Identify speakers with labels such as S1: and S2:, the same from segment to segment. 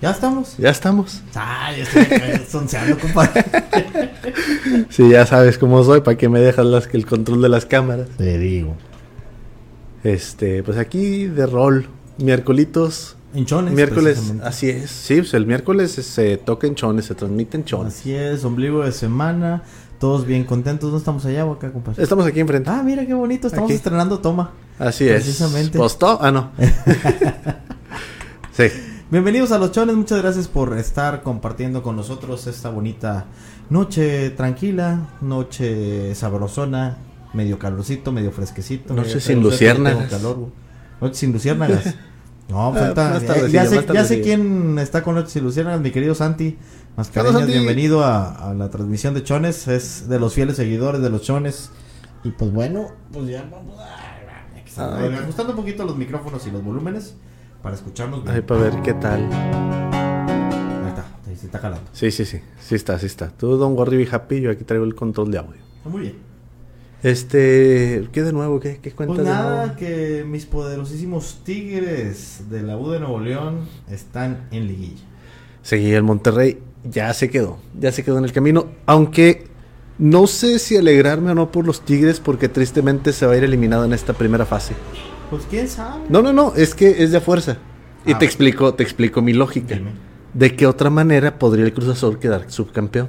S1: ¿Ya estamos?
S2: Ya estamos.
S1: Ay, estoy acá sonceando, compadre.
S2: Sí, ya sabes cómo soy, para que me dejas las, el control de las cámaras.
S1: Te digo.
S2: Este, pues aquí de rol, miércolitos,
S1: En Chones.
S2: miércoles, así es. Sí, pues el miércoles se toca en chones, se transmite en chones.
S1: Así es, ombligo de semana. Todos bien contentos. ¿No estamos allá o acá, compadre?
S2: Estamos aquí enfrente.
S1: Ah, mira qué bonito. Estamos
S2: Aquí.
S1: estrenando toma.
S2: Así es.
S1: precisamente.
S2: ¿Postó? Ah, no. sí.
S1: Bienvenidos a Los Chones. Muchas gracias por estar compartiendo con nosotros esta bonita noche tranquila, noche sabrosona, medio calorcito, medio fresquecito.
S2: Noche
S1: medio-
S2: sin
S1: calor, güey. Noche sin luciérnagas. No,
S2: Ah,
S1: falta. ya- sé, ya quién está con Noche sin luciérnagas, mi querido Santi. Mascareñas, bienvenido a, a la transmisión de Chones. Es de los fieles seguidores de los Chones. Y pues bueno, pues ya vamos a. Ajustando un poquito los micrófonos y los volúmenes para escucharnos bien.
S2: Ay, para ver qué tal.
S1: Ahí está, ahí se está jalando.
S2: Sí, sí, sí. Sí está, sí está. Tú, Don Gorribi Happy, yo aquí traigo el control de audio.
S1: Está muy bien.
S2: Este, ¿qué de nuevo? ¿Qué, qué cuentas
S1: Pues
S2: de
S1: nada,
S2: nuevo?
S1: que mis poderosísimos Tigres de la U de Nuevo León están en liguilla.
S2: Sí, el Monterrey ya se quedó, ya se quedó en el camino, aunque no sé si alegrarme o no por los Tigres porque tristemente se va a ir eliminado en esta primera fase.
S1: Pues quién sabe.
S2: No, no, no, es que es de fuerza. Y
S1: Ah,
S2: te explico, te explico mi lógica.
S1: Dime.
S2: ¿De qué otra manera podría el Cruz Azul quedar subcampeón?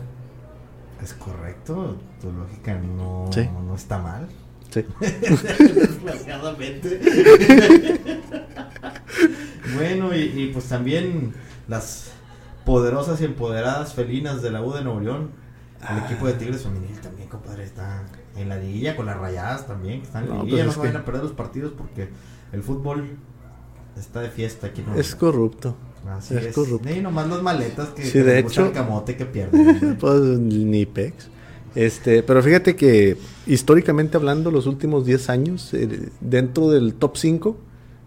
S1: Es correcto, tu lógica no,
S2: Sí.
S1: no está mal.
S2: Sí.
S1: Desgraciadamente. bueno, y, y pues también las poderosas y empoderadas felinas de la U de Nuevo León. El
S2: Ah.
S1: equipo de Tigres femenil también, compadre, está en la liguilla con las rayadas también, que están en
S2: No,
S1: liguilla.
S2: pues
S1: no se
S2: que-
S1: a perder los partidos porque el fútbol está de fiesta aquí Nuevo
S2: Es corrupto.
S1: Así
S2: es
S1: es.
S2: corrupto.
S1: Y nomás las maletas que,
S2: Sí,
S1: que
S2: de hecho-
S1: el camote que pierden.
S2: Pues ni pex. Este, pero fíjate que históricamente hablando, los últimos 10 años, eh, dentro del top 5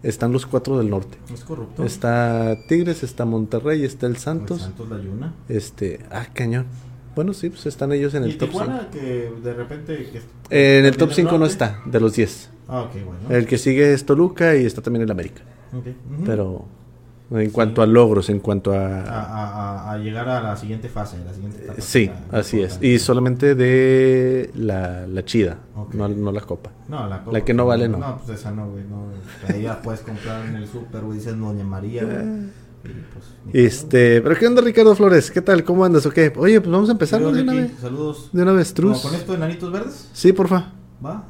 S2: están los cuatro del norte.
S1: es corrupto.
S2: Está Tigres, está Monterrey, está el
S1: El
S2: Santos.
S1: Santos la Yuna.
S2: Este, ah, cañón. Bueno, sí, pues están ellos en
S1: y
S2: el top 5.
S1: Tijuana que de repente... Que,
S2: en el top
S1: del
S2: 5 no está, de los 10.
S1: Ah, ok, bueno.
S2: El que sigue es Toluca y está también el América.
S1: Ok, ujú.
S2: Pero en cuanto a logros, en cuanto
S1: a,
S2: a...
S1: a- a- llegar a la siguiente fase, la siguiente etapa.
S2: Sí,
S1: La-
S2: así es. Y solamente de la, la chida,
S1: Ok.
S2: no, no la copa.
S1: No, la,
S2: la que no vale, no.
S1: No, pues esa no, güey. No, ahí la puedes comprar en el súper, güey. Dices Doña María, güey.
S2: Este, pero ¿qué onda Ricardo Flores? ¿Qué tal? ¿Cómo andas o qué? Oye, pues vamos a empezar de una vez.
S1: Saludos.
S2: De una vez,
S1: ¿Como
S2: Truz.
S1: ¿Con esto de Enanitos Verdes?
S2: Sí, porfa.
S1: Va.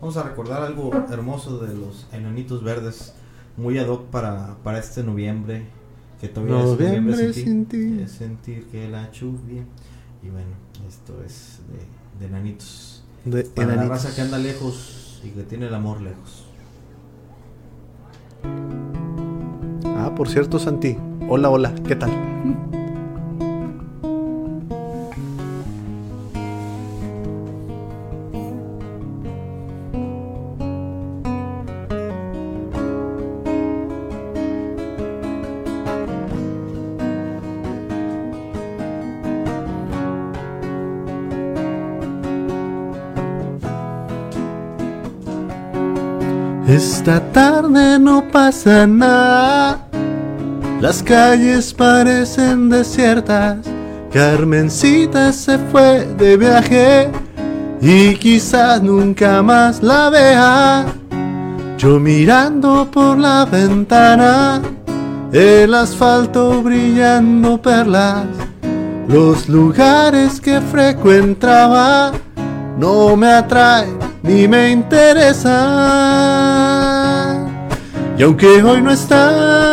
S1: Vamos a recordar algo hermoso de los Enanitos Verdes. Muy ad hoc para, para este noviembre. Que todavía
S2: Noviembre
S1: es noviembre
S2: sin ti.
S1: Es sentir que la lluvia. Y bueno, esto es de, de Enanitos.
S2: De
S1: Para la raza que anda lejos y que tiene el amor lejos.
S2: Ah, por cierto, Santi. Hola, hola. ¿Qué tal? Esta tarde no pasa nada. Las calles parecen desiertas. Carmencita se fue de viaje y quizás nunca más la vea. Yo mirando por la ventana, el asfalto brillando perlas, los lugares que frecuentaba no me atrae ni me interesa. Y aunque hoy no estás,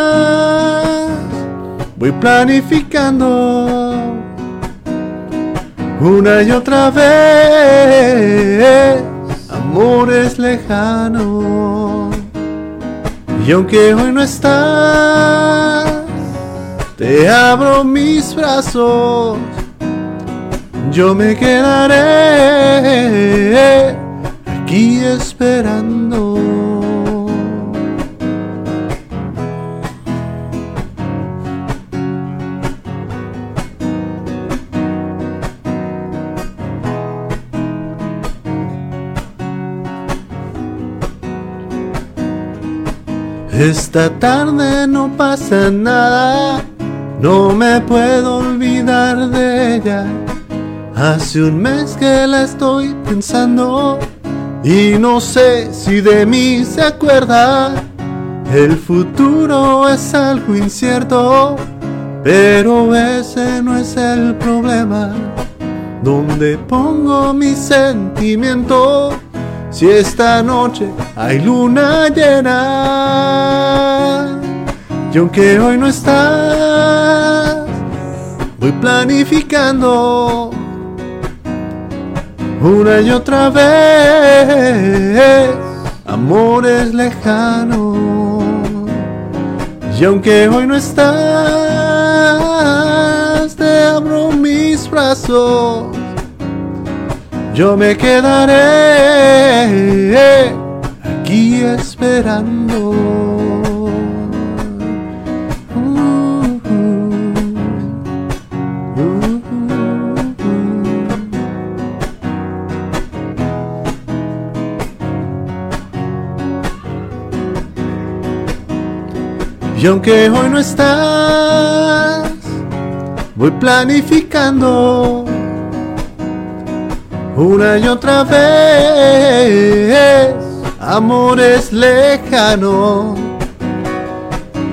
S2: voy planificando una y otra vez amores lejanos. Y aunque hoy no estás, te abro mis brazos. Yo me quedaré aquí esperando. Esta tarde no pasa nada, no me puedo olvidar de ella. Hace un mes que la estoy pensando y no sé si de mí se acuerda. El futuro es algo incierto, pero ese no es el problema. Donde pongo mi sentimiento? Si esta noche hay luna llena. Y aunque hoy no estás, voy planificando una y otra vez amores lejanos. Y aunque hoy no estás, te abro mis brazos. Yo me quedaré aquí esperando. Y aunque hoy no estás, voy planificando una y otra vez amores lejanos.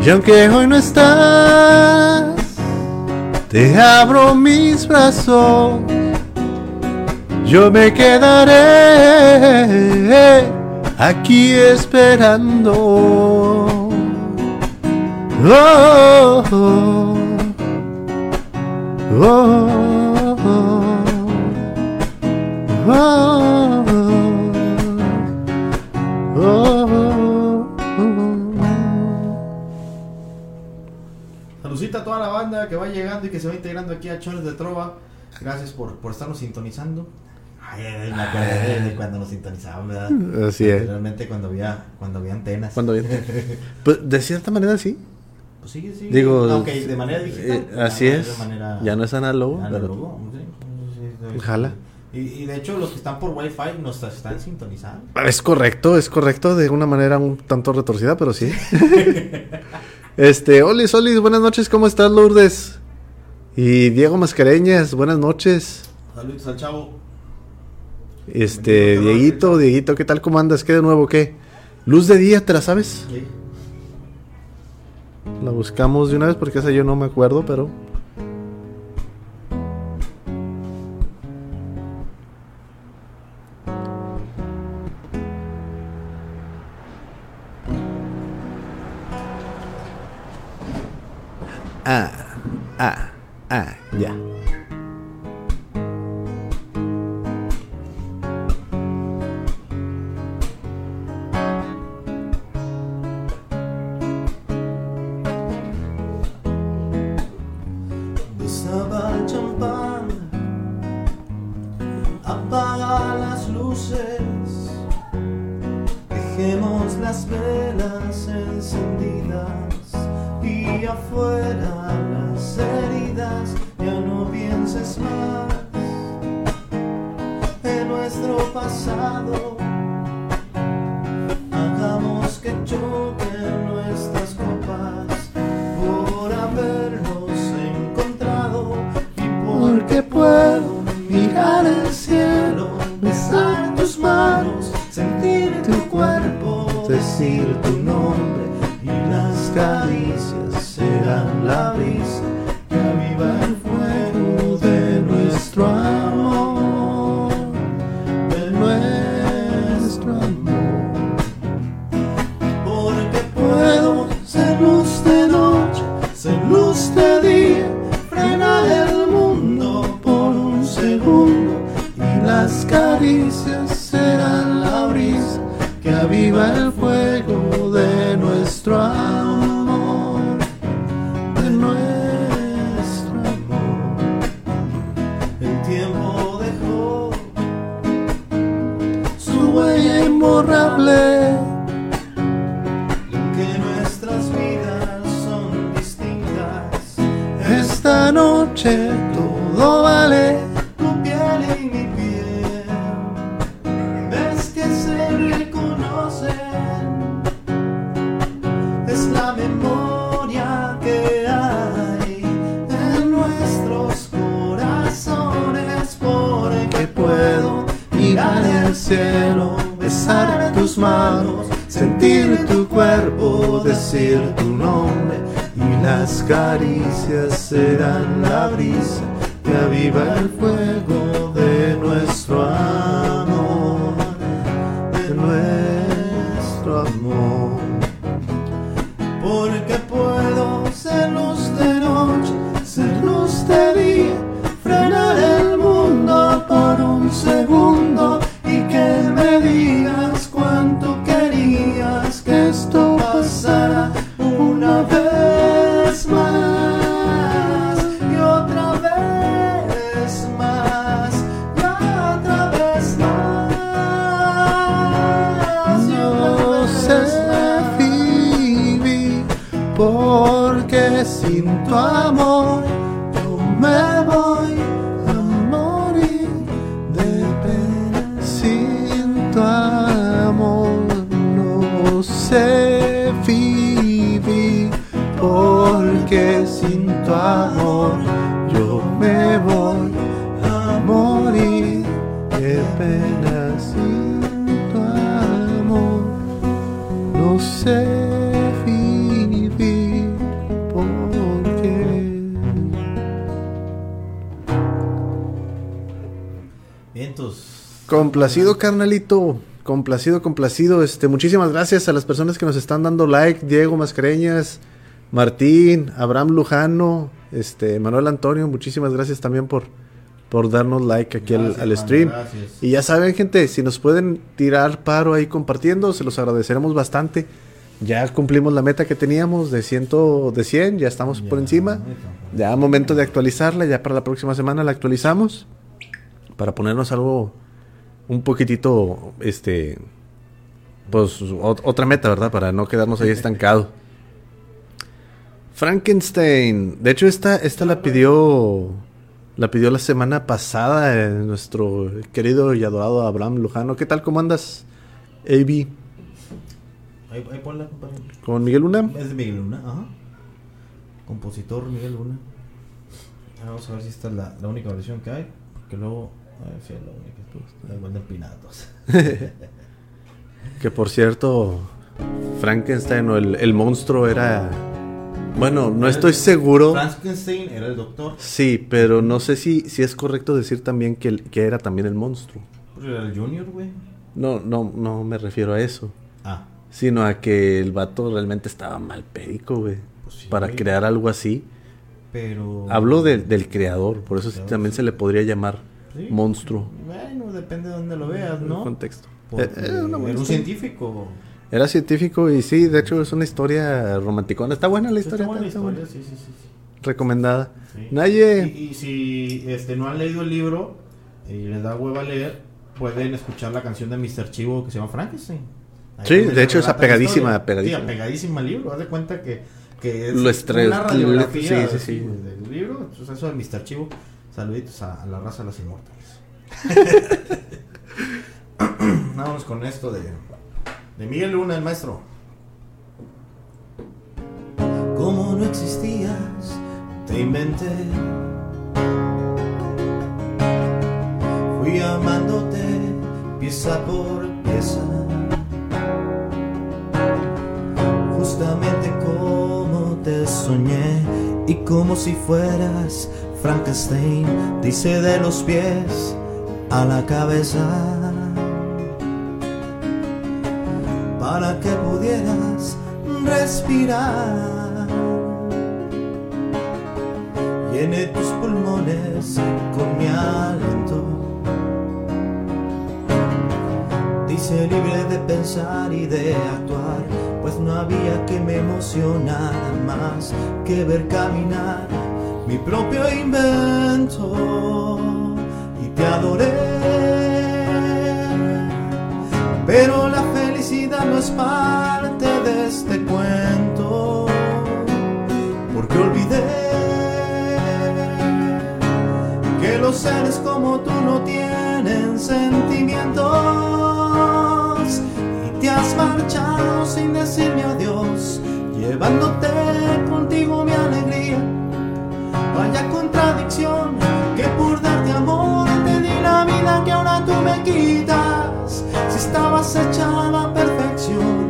S2: Y aunque hoy no estás, te abro mis brazos. Yo me quedaré aquí esperando. Oh, oh, oh,
S1: Saludcita a toda la banda que va llegando y que se va integrando aquí a Chones de Trova. Gracias por, por estarnos sintonizando. Ay, ay, me acordé de cuando nos sintonizaban, ¿verdad?
S2: Así es.
S1: Realmente cuando había, cuando había antenas.
S2: Cuando viene. Pues de cierta manera sí.
S1: Pues sí, sí.
S2: Digo,
S1: de manera digital.
S2: eh,
S1: pero
S2: así
S1: no
S2: es.
S1: manera
S2: Ya no es análogo.
S1: análogo, sí, sí, sí.
S2: Jala.
S1: Y, y de hecho, los que están por Wi-Fi nos están sintonizando.
S2: es correcto, es correcto, de una manera un tanto retorcida, pero sí. este, Olis, Olis, buenas noches, ¿cómo estás, Lourdes? Y Diego Mascareñas, buenas noches.
S1: Saludos al chavo.
S2: Este, Dieguito, Dieguito, ¿qué tal? ¿Cómo andas? ¿Qué de nuevo? ¿Qué? Luz de día, ¿te la sabes?
S1: Sí.
S2: La buscamos de una vez porque esa yo no me acuerdo, pero. Ah, ah,
S1: pienses más en nuestro pasado. Hagamos que choquen nuestras copas por habernos encontrado y porque puedo mirar el cielo, besar tus manos, sentir tu cuerpo, decir tu
S2: Complacido, carnalito. Complacido, complacido. Este, muchísimas gracias a las personas que nos están dando like. Diego Mascareñas, Martín, Abraham Lujano, este, Manuel Antonio. Muchísimas gracias también por, por darnos like aquí al-
S1: Gracias,
S2: al,
S1: mano,
S2: stream. Y ya saben, gente, si nos pueden tirar paro ahí compartiendo, se los agradeceremos bastante. Ya cumplimos la meta que teníamos de 100, de 100, ya estamos por encima. Ya momento de actualizarla, ya para la próxima semana la actualizamos. Para ponernos algo un poquitito, este, pues ot- otra meta, ¿verdad? Para no quedarnos ahí estancados. Frankenstein. De hecho, esta, esta la pidió, la pidió la semana pasada eh, nuestro querido y adorado Abraham Lujano. ¿Qué tal? ¿Cómo andas? AB,
S1: Ahí, ahí ponla, compadre.
S2: con Miguel Luna.
S1: Es de Miguel Luna, ajá. Compositor Miguel Luna. Vamos a ver si esta es la, la única versión que hay. Porque luego. A ver si es la única. De empinados.
S2: Que por cierto, Frankenstein o el, el monstruo era... Bueno, no estoy seguro.
S1: Frankenstein era el doctor.
S2: Sí, pero no sé si, si es correcto decir también que, el- que era también el monstruo.
S1: Era el Junior, güey.
S2: No, no, no me refiero a eso.
S1: Ah,
S2: Sino a que el vato realmente estaba mal perico, güey.
S1: Pues sí,
S2: para
S1: güey.
S2: crear algo así.
S1: pero.
S2: Hablo del- del creador, por eso sí también se le podría llamar
S1: Sí.
S2: monstruo.
S1: Bueno, depende de dónde lo veas, ¿no?
S2: el contexto.
S1: Porque
S2: Eh, era una buena
S1: era un científico.
S2: Era científico y sí, de hecho es una historia romanticona. Está buena la
S1: Está
S2: historia.
S1: buena
S2: está
S1: historia,
S2: buena.
S1: sí, sí, sí.
S2: Recomendada.
S1: Sí.
S2: Naye.
S1: Y, y si este, no han leído el libro y les da hueva leer, pueden escuchar la canción de Mr. Chivo que se llama Frankenstein. Ahí
S2: Sí, de hecho, es apegadísima, apegadísima.
S1: Sí, apegadísima al libro. Haz de cuenta que, que es
S2: Lo
S1: una radiografía
S2: sí, sí, sí.
S1: del libro. Entonces, eso de Mr. Chivo. Saluditos a, a la raza de los inmortales. Vámonos con esto de, de Miguel Luna, el maestro. Como no existías, te inventé. Fui amándote pieza por pieza. Justamente como te soñé y como si fueras Frankenstein, te hice de los pies a la cabeza para que pudieras respirar. Llené tus pulmones con mi aliento. Te hice libre de pensar y de actuar, pues no había que me emocionara más que ver caminar mi propio invento. Y te adoré. Pero la felicidad no es parte de este cuento, porque olvidé que los seres como tú no tienen sentimientos y te has marchado sin decirme adiós, llevándote contigo mi alegría. Vaya contradicción que por darte amor te di la vida que ahora tú me quitas. Si estabas hecha a la perfección.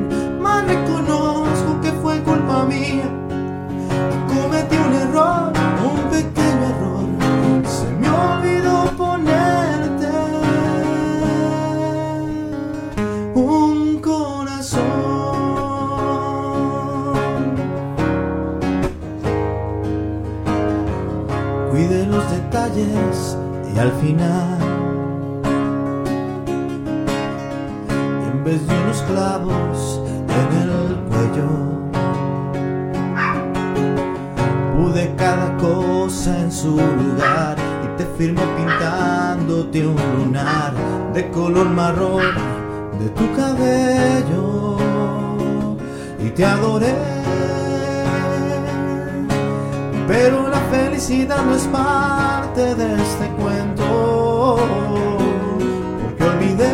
S1: Y al final, en vez de unos clavos en el cuello, pude cada cosa en su lugar y te firmé pintándote un lunar de color marrón de tu cabello y te adoré. Pero la felicidad no es parte de este cuento, porque olvidé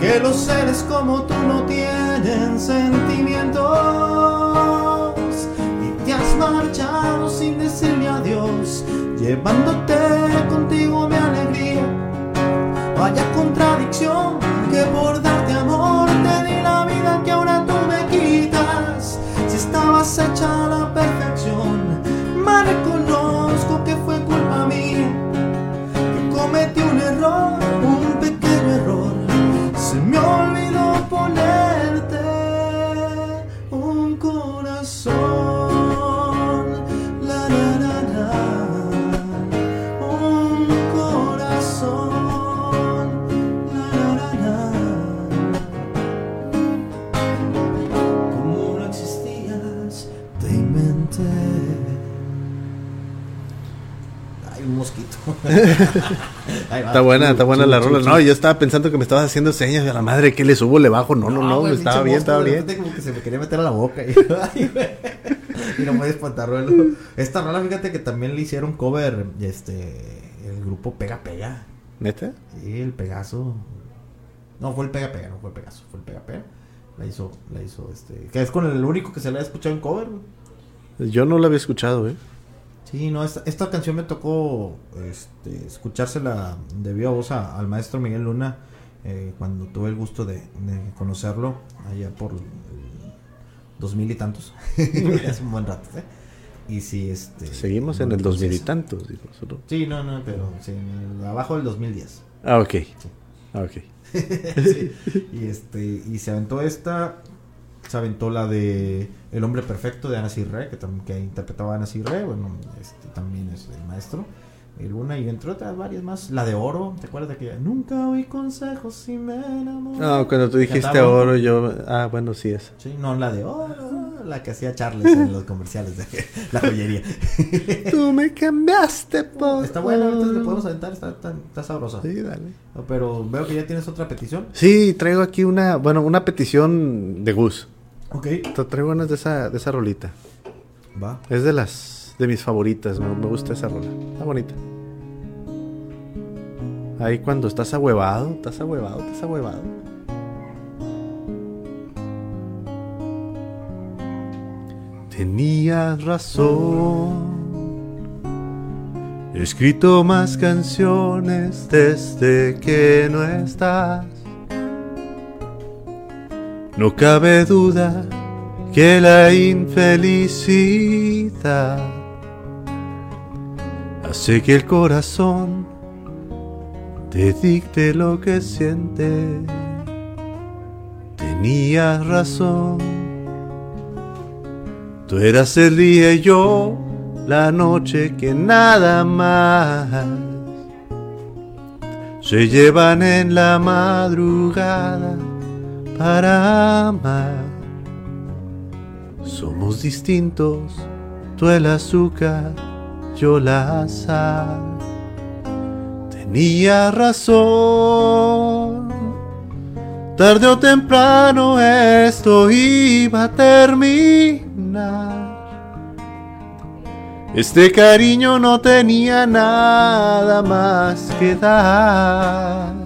S1: que los seres como tú no tienen sentimientos. Y te has marchado sin decirle adiós, llevándote contigo mi alegría. Vaya contradicción que por estabas
S2: Está buena, está buena la rola. No, yo estaba pensando que me estabas haciendo señas de la madre, que le subo, le bajo. No, no, no, estaba bien, estaba bien.
S1: como que se me quería meter a la boca. Y, no puedes espantarlo. Esta rola, fíjate que también le hicieron cover este el grupo Pega Pega.
S2: ¿Neta?
S1: Sí, el Pegaso. No, fue el Pega Pega, no fue el Pegaso, fue el Pega Pega. La hizo, la hizo este. Que es con el único que se le ha escuchado en cover.
S2: Yo no la había escuchado, ¿eh?
S1: Sí, no, esta, esta canción me tocó este, escuchársela de viva voz a- al maestro Miguel Luna eh, cuando tuve el gusto de, de conocerlo allá por el 2000 y tantos. Hace un buen rato, ¿eh? Y sí, este.
S2: Seguimos en el dos mil y tantos, digo, solo.
S1: Sí, no, no, pero sí, en el- abajo del 2010.
S2: Ah, ok. Ah, ok.
S1: Sí, y este y se aventó esta se aventó la de El hombre perfecto de Ana Cirre que también que interpretaba a Ana Cirre bueno este también es el maestro el Luna y entre otras varias más la de oro te acuerdas de que nunca oí consejos si me enamoré
S2: No, cuando tú dijiste
S1: Cantaba.
S2: oro, yo. Ah, bueno, sí es.
S1: sí no la de oro la que hacía Charles en los comerciales de la joyería
S2: Tú me cambiaste por.
S1: está buena ahorita le podemos aventar está, está, está sabrosa
S2: Sí, dale.
S1: pero veo que ya tienes otra petición
S2: Sí, traigo aquí una. Bueno, una petición de Gus.
S1: Ok
S2: Te traigo unas de esa, de esa rolita.
S1: va
S2: Es de las. De mis favoritas. Me, me gusta esa rola. Está bonita. Ahí cuando estás ahuevado, estás ahuevado, estás ahuevado. Tenías razón. He escrito más canciones desde que no estás. No cabe duda que la infelicidad hace que el corazón te dicte lo que siente. Tenías razón. Tú eras el día y yo la noche que nada más se llevan en la madrugada para amar. Somos distintos, tú el azúcar, yo la sal. Tenía razón, tarde o temprano esto iba a terminar. Este cariño no tenía nada más que dar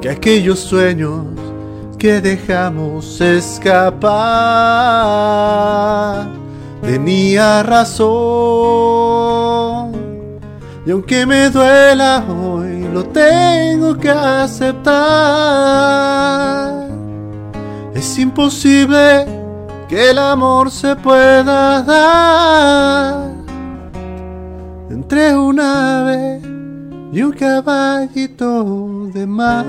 S2: que aquellos sueños que dejamos escapar. Tenía razón, Y aunque me duela hoy, lo tengo que aceptar. Es imposible que el amor se pueda dar entre un ave y un caballito de mar.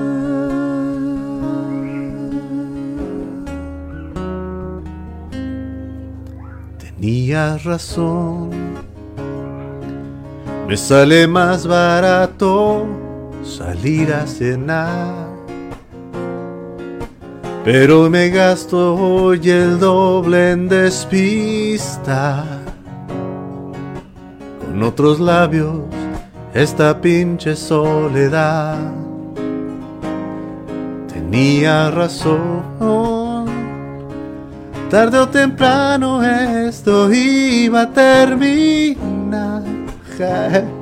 S2: Tenías razón, me sale más barato salir a cenar. Pero me gasto hoy el doble en despista. Con otros labios, esta pinche soledad. Tenía razón. Tarde o temprano esto iba a terminar.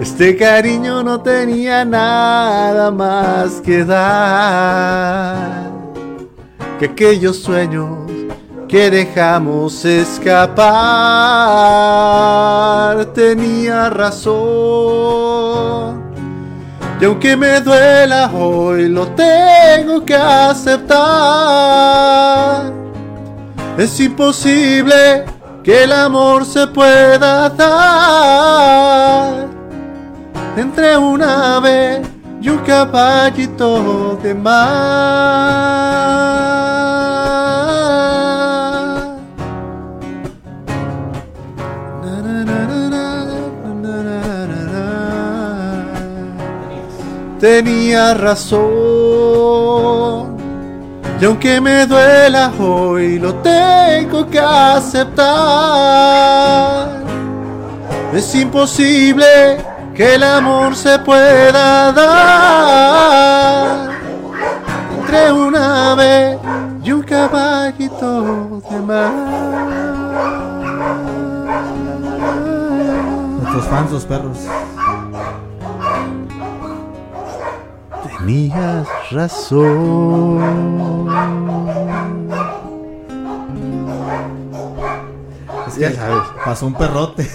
S2: Este cariño no tenía nada más que dar que aquellos sueños que dejamos escapar. Tenía razón. Y aunque me duela hoy, lo tengo que aceptar. Es imposible que el amor se pueda dar entre un ave y un caballito de mar. Tenía razón. Y aunque me duela hoy, lo tengo que aceptar. Es imposible que el amor se pueda dar entre un ave y un caballito de mar.
S1: Nuestros fans, los perros.
S2: Tenías razón.
S1: Es
S2: Ya
S1: que
S2: sabes.
S1: Pasó un perrote.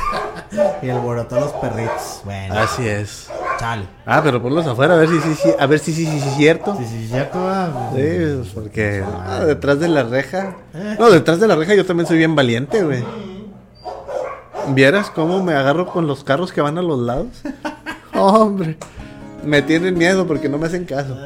S1: y alborotó a los perritos. Bueno,
S2: Así es.
S1: chale.
S2: Ah, pero ponlos afuera a ver si sí, sí, a ver si sí, sí, sí, es cierto.
S1: Sí, sí, cierto. ah,
S2: Sí, porque ah, detrás de la reja. No, detrás de la reja yo también soy bien valiente, güey. ¿Vieras cómo me agarro con los carros que van a los lados? Hombre, me tienen miedo porque no me hacen caso.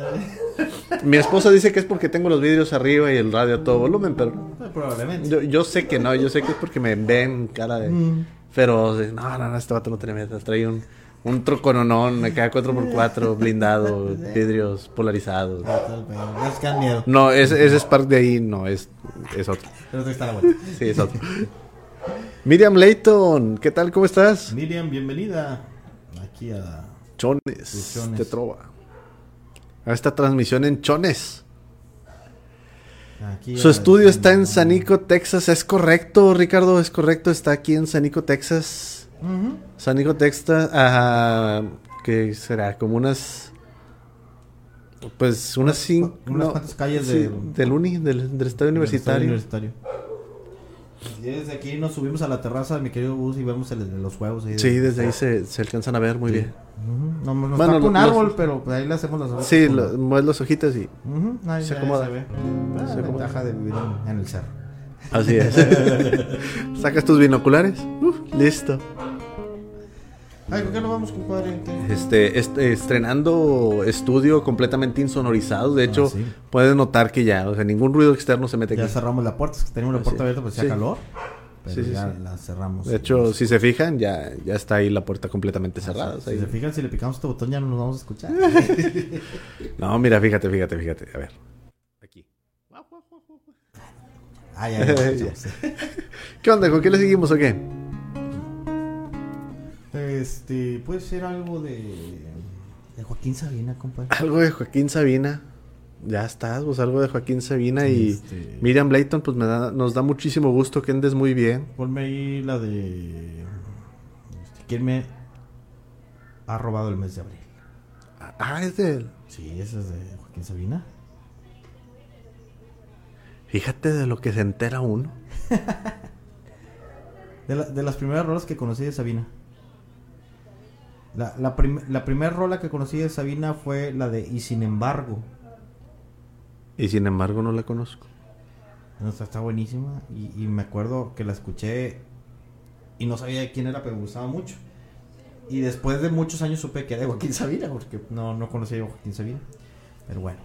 S2: Mi esposa dice que es porque tengo los vidrios arriba y el radio a todo volumen, pero
S1: eh, Probablemente.
S2: yo, yo sé que no, yo sé que es porque me ven cara de...
S1: Mm.
S2: Pero eh, no, no, no, este vato no tiene miedo, trae un, un trocononón, me queda 4x4, blindado, vidrios polarizados.
S1: Ah, Es miedo.
S2: No, ese, Spark de ahí no, es, es otro.
S1: Pero está la vuelta.
S2: Sí, es otro. Miriam Layton, ¿qué tal? ¿Cómo estás?
S1: Miriam, bienvenida aquí a.
S2: Chones,
S1: Chones.
S2: te trova. A esta transmisión en Chones.
S1: aquí
S2: Su estudio está en Sanico, Texas. ¿Es correcto, Ricardo? ¿Es correcto? Está aquí en Sanico, Texas.
S1: Ujú.
S2: Sanico, Texas. ah, ¿Qué será? Como unas. Pues unas cinco.
S1: unas cuantas calles
S2: sí,
S1: de-
S2: del Uni, del, del Estadio Universitario.
S1: Universitario. Desde aquí nos subimos a la terraza de mi querido bus y vemos el- los juegos. ahí
S2: Sí, desde ahí se, se alcanzan a ver muy bien.
S1: Ujú. No, nos
S2: Bueno,
S1: un
S2: los-
S1: árbol, pero pues, ahí le hacemos las
S2: Sí, lo- mueves los ojitos y.
S1: Ahí
S2: se acomoda.
S1: Se ve. Ah,
S2: Se acomoda.
S1: ventaja de vivir en, en el cerro.
S2: Así es. Sacas tus binoculares. Uh, listo.
S1: Ay, ¿por qué no vamos, compadre?
S2: Este, este, estrenando estudio completamente insonorizado. De hecho,
S1: Ah, sí.
S2: puedes notar que ya, o sea, ningún ruido externo se mete
S1: Ya
S2: aquí.
S1: cerramos la puerta, es que teníamos la puerta abierta, pues hacía
S2: Sí.
S1: calor. Pero
S2: Sí, sí,
S1: ya
S2: sí.
S1: la cerramos.
S2: De hecho, si se fijan, ya, ya está ahí la puerta completamente cerrada. o sea,
S1: si se fijan, si le picamos este botón ya no nos vamos a escuchar.
S2: No, mira, fíjate, fíjate, fíjate. A ver. Aquí.
S1: ah, ya, ya.
S2: ¿Qué onda? ¿Con qué le seguimos o qué?
S1: Este, puede ser algo de, de Joaquín Sabina, compadre.
S2: Algo de Joaquín Sabina. Ya estás, pues algo de Joaquín Sabina y
S1: Este-
S2: Miriam Blayton, pues me da, nos da muchísimo gusto que andes muy bien.
S1: Ponme ahí la de. este, ¿Quién me ha robado el mes de abril?
S2: Ah, es de él.
S1: Sí, esa es de Joaquín Sabina.
S2: Fíjate de lo que se entera uno.
S1: De, la- de las primeras rolas que conocí de Sabina. La, la, prim- la primera rola que conocí de Sabina fue la de Y sin embargo.
S2: Y sin embargo no la conozco.
S1: O sea, está buenísima. Y, y me acuerdo que la escuché y no sabía de quién era, pero me gustaba mucho. Y después de muchos años supe que era de Joaquín Sabina, porque no, no conocía yo a Joaquín Sabina. Pero bueno.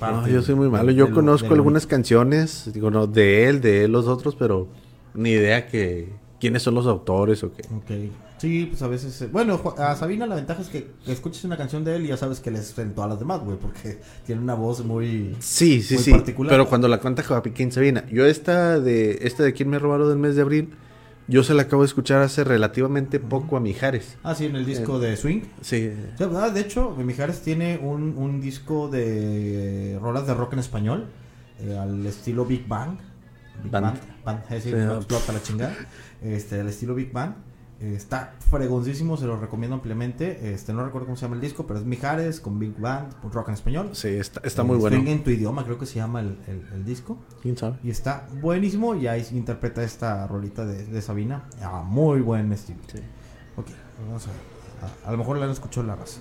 S2: No, yo soy muy malo. Yo
S1: lo-
S2: conozco algunas canciones, digo, no, de él, de él los otros, pero ni idea que quiénes son los autores o qué.
S1: Ok. Sí, pues a veces. eh, Bueno, a Sabina la ventaja es que escuches una canción de él y ya sabes que le es en todas las demás, güey, porque tiene una voz muy.
S2: Sí, sí,
S1: Muy
S2: sí.
S1: particular.
S2: Pero cuando la canta Joaquín Sabina. Yo esta de esta de quién me robaron del mes de abril, yo se la acabo de escuchar hace relativamente poco a Mijares.
S1: Ah, sí, en el
S2: Eh.
S1: disco de Swing.
S2: Sí.
S1: Ah, de hecho, Mijares tiene un, un disco de rolas de rock en español, eh, al estilo Big Bang. Big
S2: Band.
S1: Band, Band, es decir,
S2: Sí,
S1: no explota la chingada. Este, al estilo Big Bang. Eh, está fregoncísimo, se lo recomiendo ampliamente. Este, no recuerdo cómo se llama el disco, pero es Mijares con Big Band, rock en español.
S2: Sí, está, está
S1: Eh,
S2: muy bueno.
S1: Swing en tu idioma, creo que se llama el, el- el disco.
S2: ¿Quién sabe?
S1: Y está buenísimo y ahí interpreta esta rolita de, de Sabina a muy buen estilo.
S2: Sí.
S1: Ok, vamos a ver. A, a lo mejor la han escuchado la raza.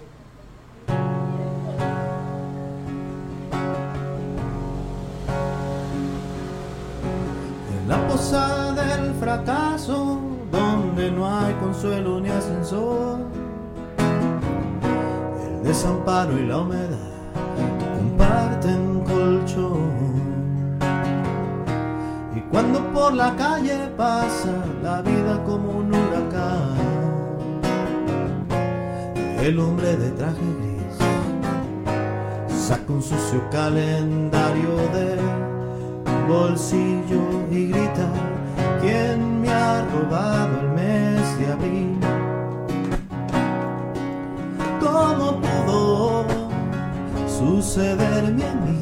S1: Consuelo ni ascensor, el desamparo y la humedad comparten colchón. Y cuando por la calle pasa la vida como un huracán, el hombre de traje gris saca un sucio calendario del bolsillo y grita, ¿quién me ha robado el mes de abril? ¿Cómo pudo sucederme a mí?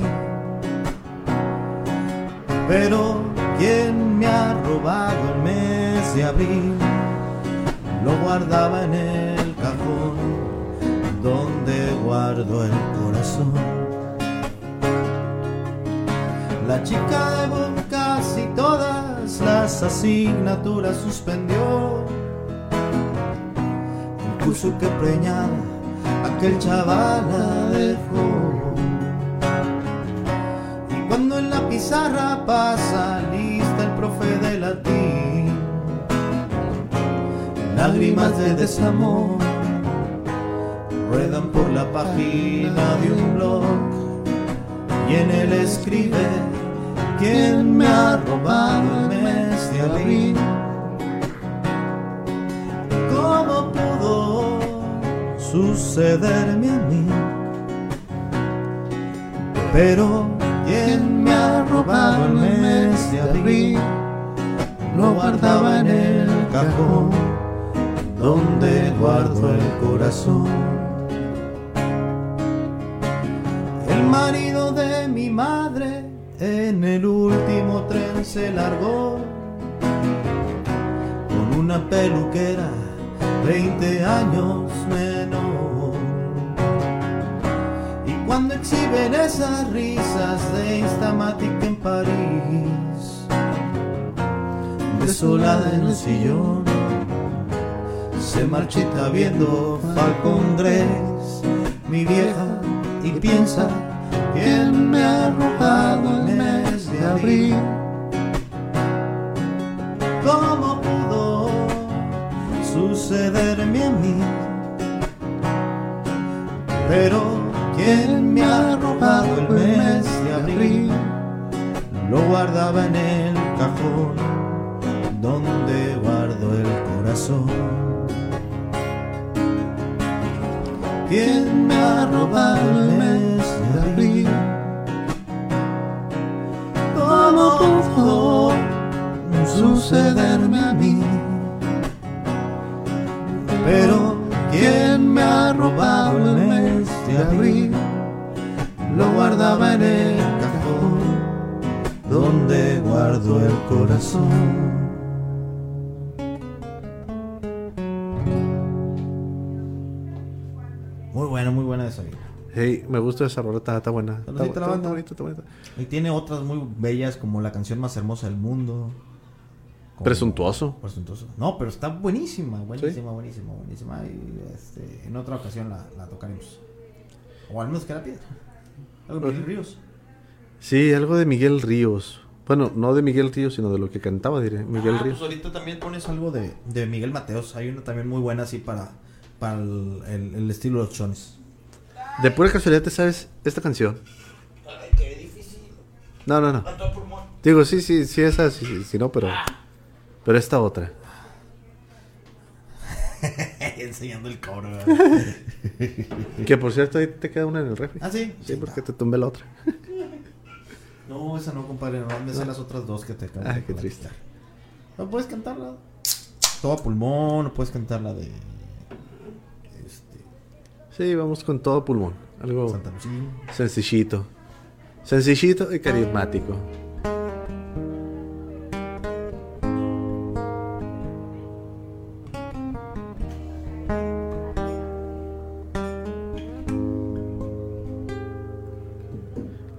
S1: Pero ¿quién me ha robado el mes de abril? Lo guardaba en el cajón donde guardo el corazón. La chica de casi todas las asignaturas suspendió. Curso que preñaba aquel chaval la dejó. Y cuando en la pizarra pasa lista el profe de latín, lágrimas de desamor ruedan por la página de un blog y en él escribe quién me ha robado el mes de abril. ¿Cómo sucederme a mí? Pero ¿quién me ha robado el mes de abril? Lo guardaba en el cajón donde guardo el corazón. El marido de mi madre en el último tren se largó con una peluquera 20 años menor. Y cuando exhiben esas risas de Instamatic en París, desolada en el sillón, se marchita viendo Falcon Dress, mi vieja, y piensa quién me ha robado el mes de abril. ¿Cómo pudo sucederme a mí? Pero ¿quién me ha robado el mes de abril? Lo guardaba en el cajón donde guardo el corazón. ¿Quién me ha robado el mes de abril? ¿Cómo pudo sucederme a mí? Pero ¿quién me ha robado el mes de abril? Lo guardaba en el cajón donde guardo el corazón. Muy buena, muy buena esa vida.
S2: Hey, me gusta esa rola, está, buena. Está bonita, está bonita.
S1: Y tiene otras muy bellas como la canción más hermosa del mundo.
S3: Como-
S2: Presuntuoso.
S3: Presuntuoso. No, pero está buenísima, buenísima, buenísima, buenísima. Y este, en otra ocasión la, la tocaremos. O al menos que la pida. Algo de Miguel Ríos.
S2: Sí, algo de Miguel Ríos. Bueno, no de Miguel Ríos, sino de lo que cantaba, diré. Miguel
S3: Ah,
S2: Ríos.
S3: pues ahorita también pones algo de, de Miguel Mateos. Hay una también muy buena así para, para el, el- el estilo de los chones.
S2: De pura casualidad, ¿te sabes esta canción?
S3: Qué difícil.
S2: No, no, no. Digo, sí, sí, sí, esa, sí, sí, sí, no, pero. Pero esta otra.
S3: Enseñando el cobro.
S2: Que por cierto, ahí te queda una en el refri.
S3: ah, sí.
S2: Sí, porque te tumbé la otra.
S3: No, esa no, compadre. No, me sé las otras dos que te acabo
S2: Ah, qué triste.
S3: No puedes cantarla. Todo pulmón, no puedes cantarla de. Este.
S2: Sí, vamos con todo pulmón. Algo
S3: Santa
S2: sencillito. Sencillito y carismático.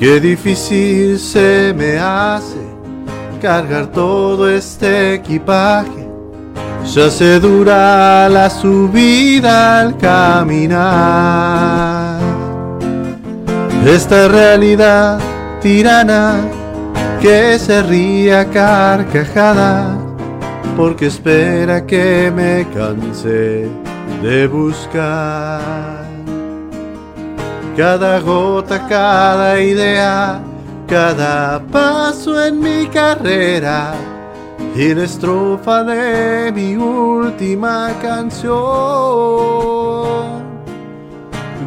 S2: Qué difícil se me hace cargar todo este equipaje. Se hace dura la subida al caminar. Esta realidad tirana que se ríe a carcajada porque espera que me canse de buscar. Cada gota, cada idea, cada paso en mi carrera y la estrofa de mi última canción.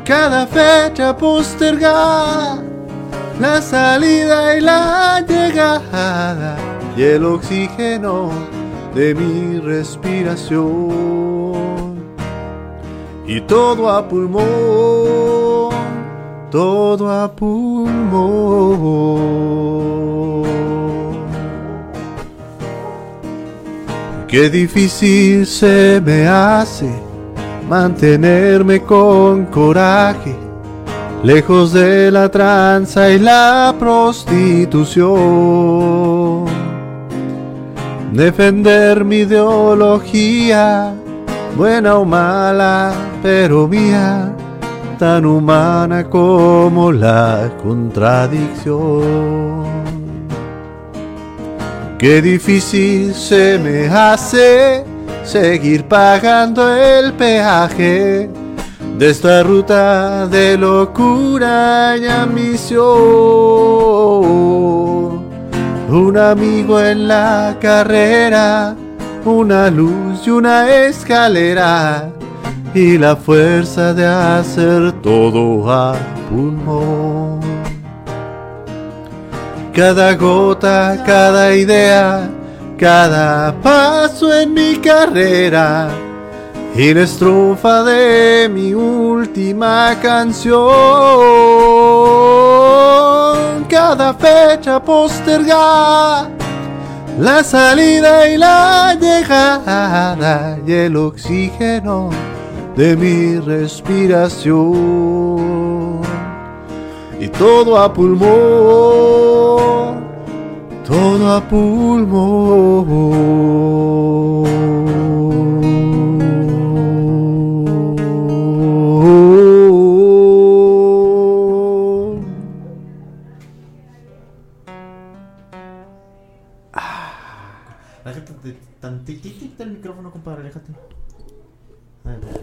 S2: Cada fecha postergada, la salida y la llegada y el oxígeno de mi respiración. Y todo a pulmón, todo a pulmón. Qué difícil se me hace mantenerme con coraje, lejos de la tranza y la prostitución. Defender mi ideología, buena o mala, pero mía, tan humana como la contradicción. Qué difícil se me hace seguir pagando el peaje de esta ruta de locura y ambición. Un amigo en la carrera, una luz y una escalera y la fuerza de hacer todo a pulmón. Cada gota, cada idea, cada paso en mi carrera y la estrofa de mi última canción. Cada fecha postergada, la salida y la llegada y el oxígeno de mi respiración. Y todo a pulmón, todo a pulmón.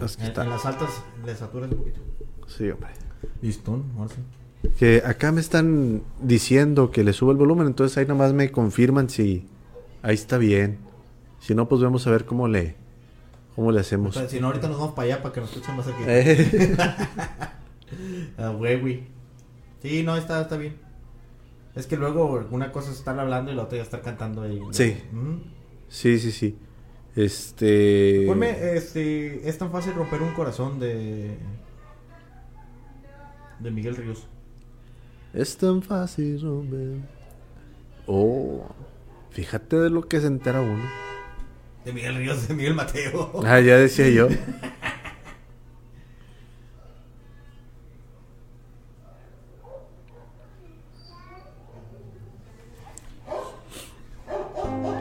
S3: En, las altas le saturas un poquito.
S2: Sí, hombre.
S3: Listo, ahora sí.
S2: Que acá me están diciendo que le subo el volumen, entonces ahí nomás me confirman si ahí está bien. Si no, pues vamos a ver cómo le, cómo le hacemos.
S3: Entonces, si no, ahorita nos vamos para allá para que nos escuchen más aquí.
S2: Eh,
S3: Ah, güey, güey. Sí, no, está, está bien. Es que luego una cosa es estar hablando y la otra ya estar cantando ahí.
S2: Sí.
S3: Mm.
S2: sí, sí, sí. Este.
S3: Ponme, este, es tan fácil romper un corazón de... De Miguel Ríos.
S2: Es tan fácil, romper. Oh. Fíjate de lo que se entera uno.
S3: De Miguel Ríos, de Miguel Mateo.
S2: Ah, ya decía yo.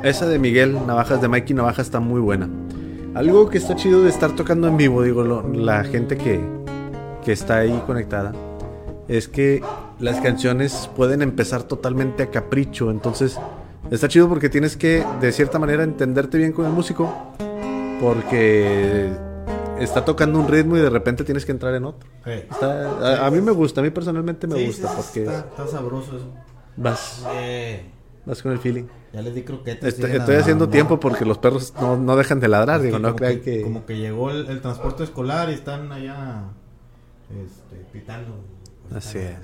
S2: Esa de Miguel Navajas, de Mikey Navajas, está muy buena. Algo que está chido de estar tocando en vivo, digo, lo- la gente que, que está ahí conectada, es que las canciones pueden empezar totalmente a capricho. Entonces, está chido porque tienes que, de cierta manera, entenderte bien con el músico. Porque está tocando un ritmo y de repente tienes que entrar en otro. Está- a, a mí me gusta, a mí personalmente me
S3: sí,
S2: gusta
S3: sí,
S2: porque
S3: Está, está sabroso eso.
S2: vas,
S3: Eh,
S2: vas con el feeling.
S3: ya les di croquetas.
S2: Estoy, haciendo tiempo porque los perros no, no dejan de ladrar. Digo, no
S3: como
S2: crean que.
S3: Como que llegó el, el transporte escolar y están allá este, pitando.
S2: Así es.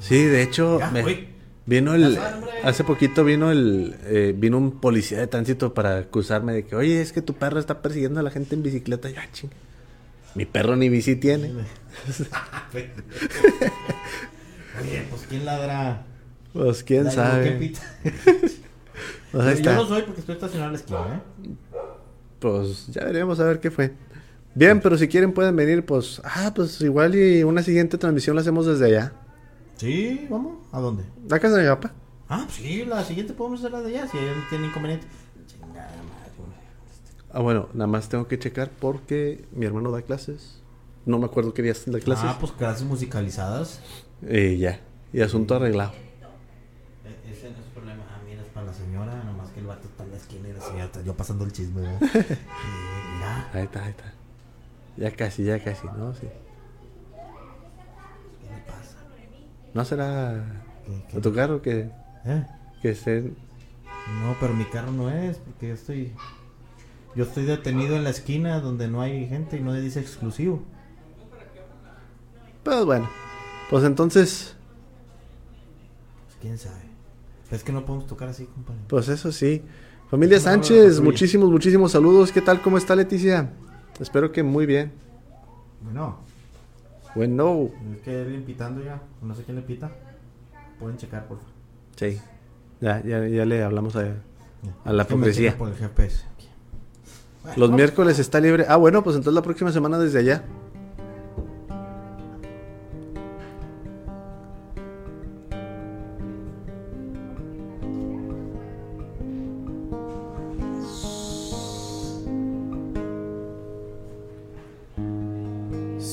S2: Sí, de hecho,
S3: Ya,
S2: me-
S3: güey.
S2: vino el. Hace poquito vino el. eh, vino un policía de tránsito para acusarme de que, oye, es que tu perro está persiguiendo a la gente en bicicleta. Ya, ching. Mi perro ni bici tiene.
S3: Oye, pues ¿quién ladra?
S2: Pues quién sabe. Pues ahí
S3: Yo no soy porque estoy estacionado en la esquina, ¿eh?
S2: Pues ya veremos a ver qué fue. Bien, pero si quieren pueden venir, pues. Ah, pues igual y una siguiente transmisión la hacemos desde allá.
S3: Sí, vamos. ¿A dónde?
S2: La casa de mi papá.
S3: Ah, pues sí, la siguiente podemos hacerla de allá si él tiene inconveniente.
S2: Ah, bueno, nada más tengo que checar porque mi hermano da clases. No me acuerdo qué días da clases.
S3: Ah, pues clases musicalizadas.
S2: Eh, ya. Y asunto arreglado.
S3: E- Ese no es problema. Ah, mira, es para la señora. Nomás que el vato está en yo pasando el chisme. Eh, mira,
S2: Ahí está, ahí está. Ya casi, ya casi, ¿no? Sí.
S3: ¿qué le pasa?
S2: ¿No será
S3: ¿Qué- qué?
S2: tu carro que,
S3: ¿Eh?
S2: que esté...
S3: No, pero mi carro no es, porque yo estoy. Yo estoy detenido en la esquina donde no hay gente y no dice exclusivo.
S2: Pues bueno. Pues entonces,
S3: Pues quién sabe. Es que no podemos tocar así, compadre.
S2: pues eso sí. Familia Sánchez, muchísimos, muchísimos saludos. ¿Qué tal? ¿Cómo está Leticia? Espero que muy bien.
S3: Bueno,
S2: Bueno,
S3: es que él pitando ya. No sé quién le pita. Pueden checar, por favor.
S2: sí. Ya, ya, ya le hablamos a, a la hipocresía.
S3: Por el GPS. Bueno,
S2: Los miércoles está libre. Ah, bueno, pues entonces la próxima semana desde allá.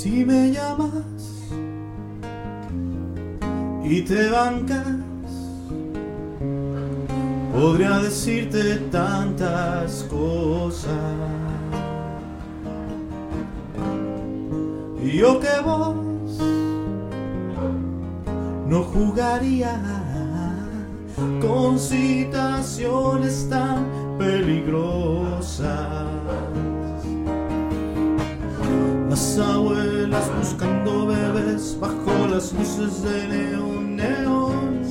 S1: Si me llamas y te bancas, podría decirte tantas cosas. Y yo que vos no jugaría con situaciones tan peligrosas. Las abuelas buscando bebés bajo las luces de neón, neón.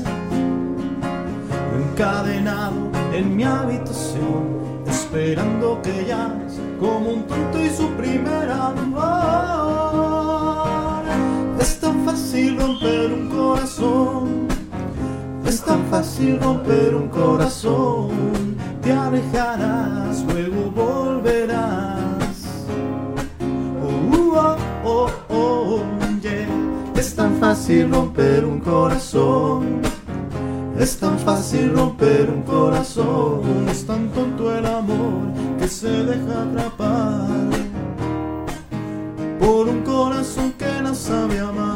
S1: Encadenado en mi habitación, esperando que llames como un tonto y su primer amor. Es tan fácil romper un corazón, es tan fácil romper un corazón. Te alejarás, luego volverás. Es tan fácil romper un corazón. Es tan fácil romper un corazón. Es tan tonto el amor que se deja atrapar por un corazón que no sabe amar.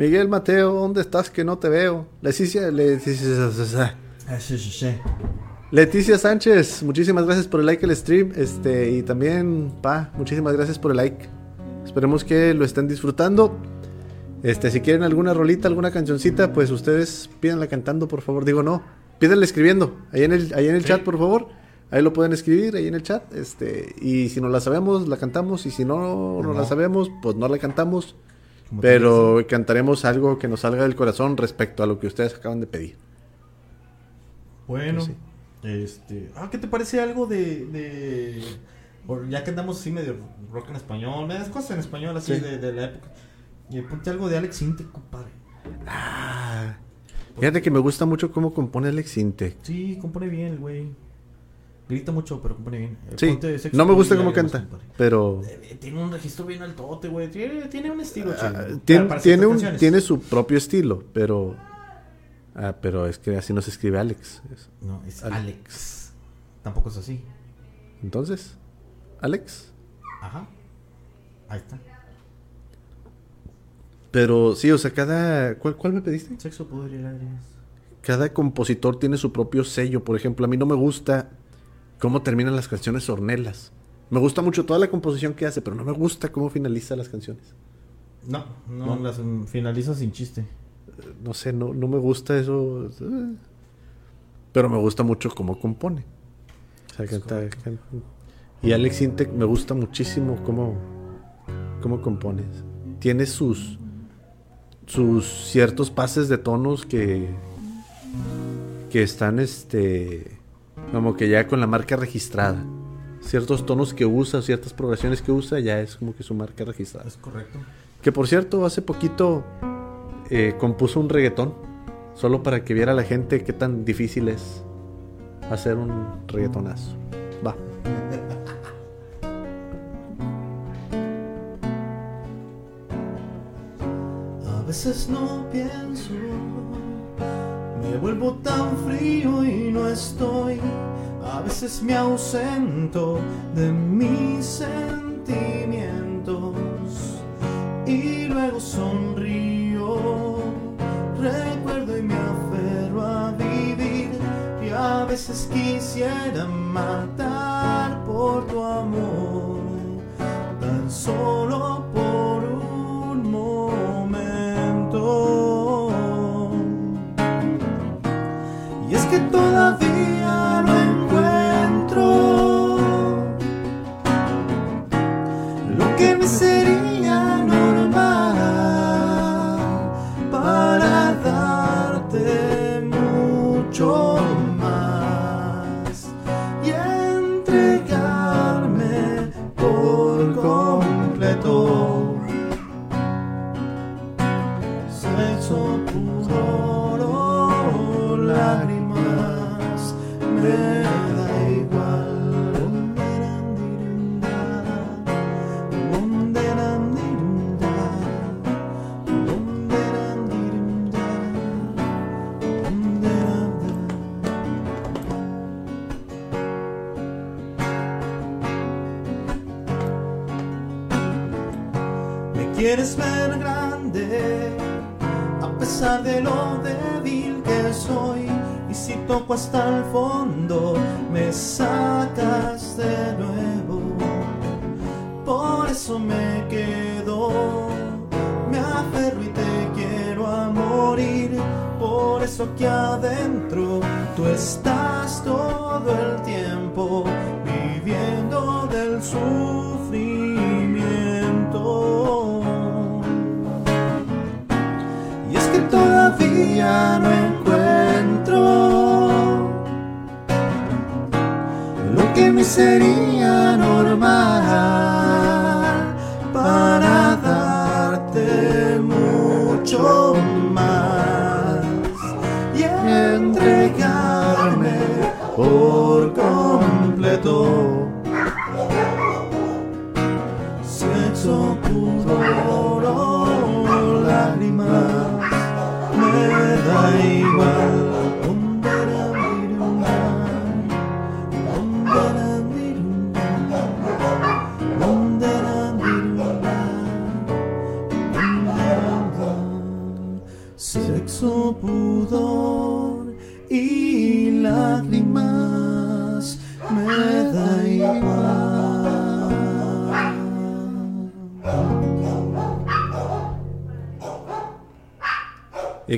S3: Miguel
S2: Mateo, ¿dónde estás que no te veo? Leticia, Leticia,
S3: Ah.
S2: Leticia Sánchez, muchísimas gracias por el like al stream. Este, y también, pa, muchísimas gracias por el like. Esperemos que lo estén disfrutando. Este, si quieren alguna rolita, alguna cancioncita, pues ustedes pídanla cantando, por favor. Digo, no, pídanla escribiendo. Ahí en el, ahí en el
S3: Sí.
S2: chat, por favor. Ahí lo pueden escribir, ahí en el chat. Este, y si no la sabemos, la cantamos. Y si no, no, la sabemos, pues no la cantamos. Pero cantaremos algo que nos salga del corazón respecto a lo que ustedes acaban de pedir.
S3: Bueno,
S2: Sí.
S3: este. Ah, ¿qué te parece algo de. de ya que andamos así medio rock en español, medias cosas en español así
S2: Sí.
S3: de, de la época. Y ponte algo de Alex Intec, compadre.
S2: Ah, fíjate que me gusta mucho cómo compone Alex Intec.
S3: Sí, compone bien el güey. Grita mucho, pero compone bien. Eh,
S2: Sí,
S3: ponte
S2: no me gusta cómo canta, pero
S3: Eh, Tiene un registro bien altote, güey. Tiene, tiene un estilo
S2: ah,
S3: chido.
S2: tiene,
S3: Para
S2: tiene, un, tiene su propio estilo, pero ah, pero es que así no se escribe Alex. Es-
S3: No, es
S2: Alex.
S3: Alex. Tampoco es así.
S2: Entonces, Alex.
S3: Ajá. Ahí está.
S2: Pero sí, o sea, cada ¿cuál, cuál me pediste?
S3: Sexo, pudor y lágrimas.
S2: Cada compositor tiene su propio sello. Por ejemplo, a mí no me gusta cómo terminan las canciones Ornelas. Me gusta mucho toda la composición que hace, pero no me gusta cómo finaliza las canciones.
S3: No, no,
S2: No.
S3: las mm, finaliza sin chiste.
S2: no sé, no, no me gusta eso. eh, Pero me gusta mucho cómo compone. O sea, canta-
S3: correcto.
S2: can- y Alex Intec me gusta muchísimo cómo, cómo compone. Tiene sus, sus ciertos pases de tonos que, que están este como que ya con la marca registrada. Ciertos tonos que usa, ciertas progresiones que usa, ya es como que su marca registrada.
S3: Es correcto.
S2: Que por cierto, hace poquito eh, compuso un reggaetón. Solo para que viera la gente qué tan difícil es hacer un reggaetonazo. Va.
S1: A veces no pienso, me vuelvo tan frío y no estoy. A veces me ausento de mis sentimientos y luego sonrío. Recuerdo y me aferro a vivir y a veces quisiera matar por tu amor, tan solo Y es hasta el fondo,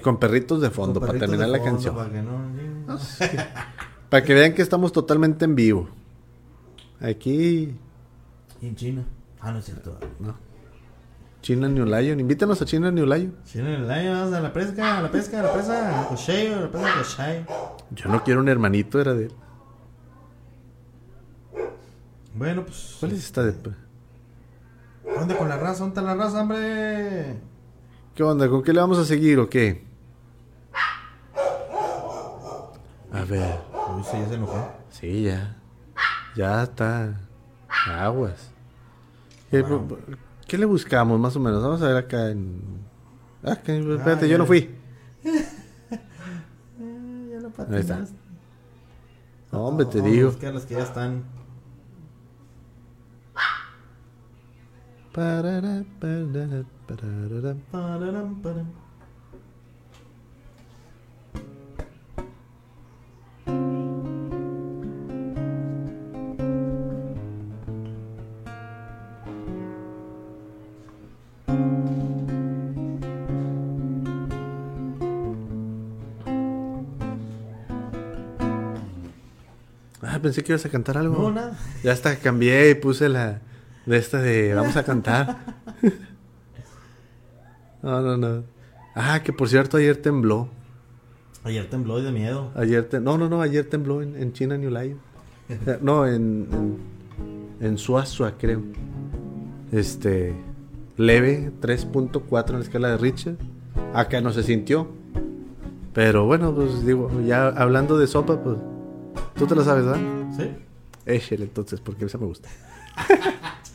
S2: con perritos de fondo para terminar la
S3: fondo,
S2: canción.
S3: Para que no...
S2: Para que vean que estamos totalmente en vivo. Aquí,
S3: Y en China. Ah, no es cierto.
S2: no. China New Lion. Invítanos a China New Lion.
S3: China en el año, a la pesca, a la pesca, a la presa, a cocheo, a la presa, a cocheo.
S2: Yo no quiero un hermanito, era de él.
S3: Bueno, pues.
S2: ¿Cuál es esta de.?
S3: ¿Dónde con la raza? ¿Dónde está la raza, hombre?
S2: ¿Qué onda? ¿Con qué le vamos a seguir o qué? A ver.
S3: Uy, sí, ya se enojó.
S2: Sí, ya. Ya está. Aguas. ¿Qué,
S3: Bueno.
S2: qué le buscamos más o menos? Vamos a ver acá en. Ah, que- espérate,
S3: Ah,
S2: yo no fui.
S3: Ya lo
S2: Ahí está.
S3: patinaste.
S2: No, hombre, te
S3: Vamos a
S2: digo.
S3: buscar las que ya están.
S2: Parará, parará, parará. Pensé que ibas a cantar algo.
S3: No, nada.
S2: Ya hasta cambié y puse la de esta de vamos a cantar. no, no, no. Ah, que por cierto ayer tembló.
S3: Ayer tembló y de miedo.
S2: Ayer te- no, no, no, ayer tembló en, en China New Lion. No, en en, en Suazua, creo. Este leve 3.4 en la escala de Richter. Acá no se sintió. Pero bueno, pues digo, ya hablando de sopa, pues tú te la sabes, ¿verdad?
S3: ¿Sí?
S2: Échale entonces, porque esa me gusta.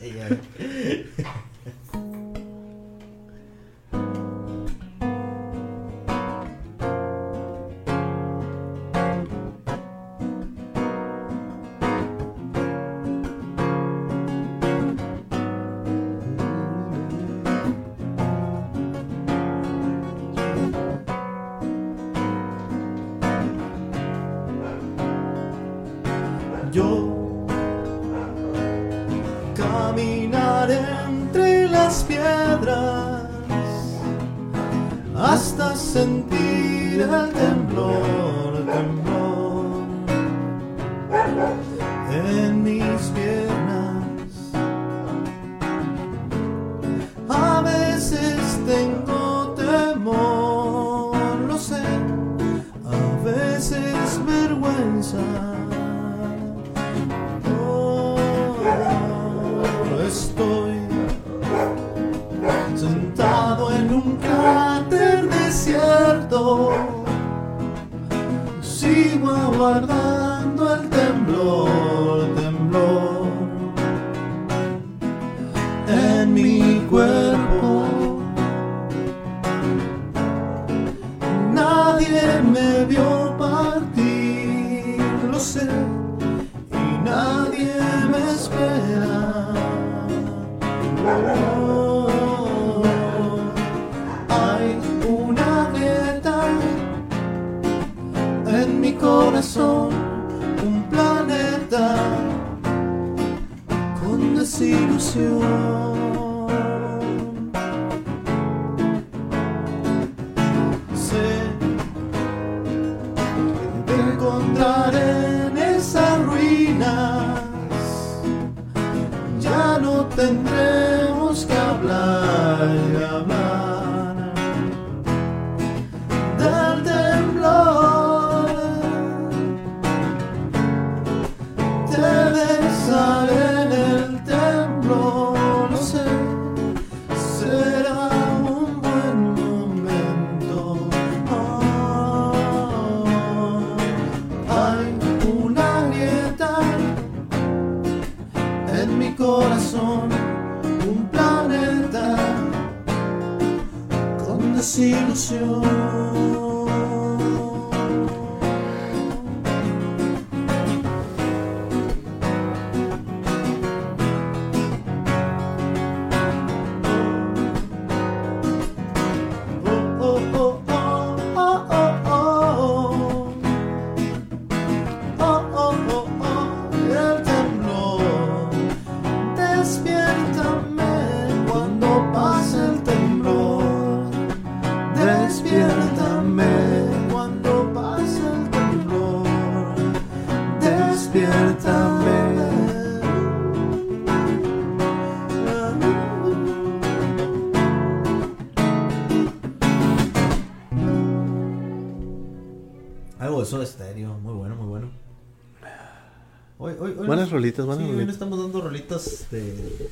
S2: rolitas, buenas
S1: sí,
S2: rolitas.
S1: estamos dando rolitas de,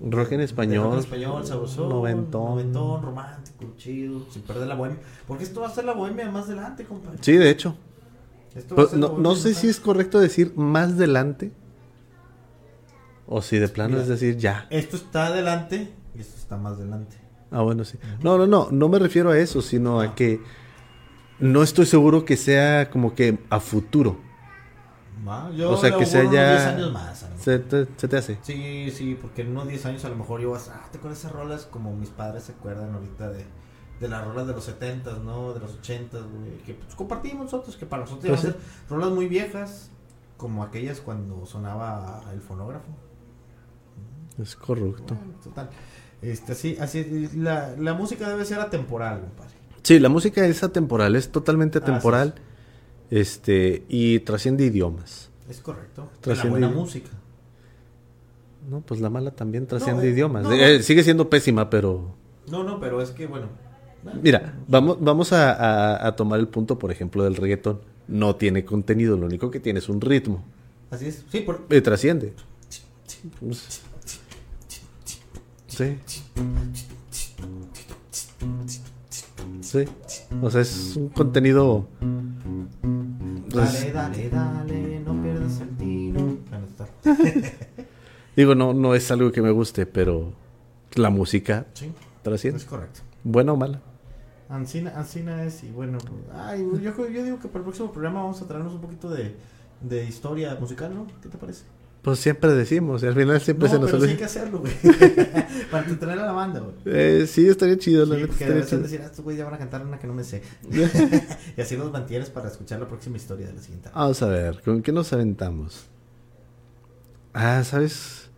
S2: Rock en
S1: de
S2: español.
S1: rock en español, sabrosón,
S2: Noventón.
S1: noventón, romántico, chido, sin perder la bohemia. Porque esto va a ser la bohemia más adelante, compadre.
S2: Sí, de hecho.
S1: Esto va a
S2: Pero
S1: ser la
S2: no, no sé si es correcto decir más delante. O si de plano
S1: Mira.
S2: es decir ya.
S1: Esto está adelante y esto está más adelante.
S2: Ah, bueno, sí. No, no, no. No me refiero a eso, sino a que no estoy seguro que sea como que a futuro.
S1: Yo
S2: O sea, que sea
S1: auguro unos
S2: ya-
S1: 10 años más.
S2: ¿Se te, se te hace?
S1: Sí, sí, porque en unos 10 años a lo mejor yo vas, ah, te acuerdas esas rolas como mis padres se acuerdan ahorita de, de las rolas de los 70s, ¿no? De los 80s, güey, que pues, compartimos nosotros, que para nosotros iban a ser rolas muy viejas, como aquellas cuando sonaba el fonógrafo.
S2: Es correcto.
S1: Bueno, total. Este, así, así, la, la música debe ser atemporal, compadre.
S2: Sí, la música es atemporal, es totalmente atemporal. Este, y trasciende idiomas.
S1: Es correcto. La buena música.
S2: No, pues la mala también trasciende
S1: eh,
S2: idiomas.
S1: no,
S2: Eh, sigue siendo pésima, pero.
S1: No, no, pero es que, bueno.
S2: Mira, vamos, vamos a, a- a tomar el punto, por ejemplo, del reggaetón. No tiene contenido, lo único que tiene es un ritmo.
S1: Así es. Sí, por,
S2: Y trasciende. Sí. Sí. O sea, es un contenido. Pues,
S1: Dale, dale, dale, no pierdas el está.
S2: digo, no, no es algo que me guste, pero la música
S1: Sí,
S2: trasciende.
S1: es correcto.
S2: Buena o mala.
S1: Ancina, Ancina es, y bueno, ay, yo digo que para el próximo programa vamos a traernos un poquito de, de historia musical, ¿no? ¿Qué te parece?
S2: Pues siempre decimos, y al final siempre
S1: no,
S2: se nos
S1: pero sí hay que hacerlo, güey. para entretener a la banda, güey.
S2: Eh, sí, estaría chido, la
S1: Sí,
S2: neta,
S1: a
S2: estaría
S1: veces
S2: chido.
S1: decir, ah, estos güeyes ya van a cantar una que no me sé. y así los mantienes para escuchar la próxima historia de la siguiente.
S2: Vamos a ver, ¿con qué nos aventamos? Ah, ¿sabes?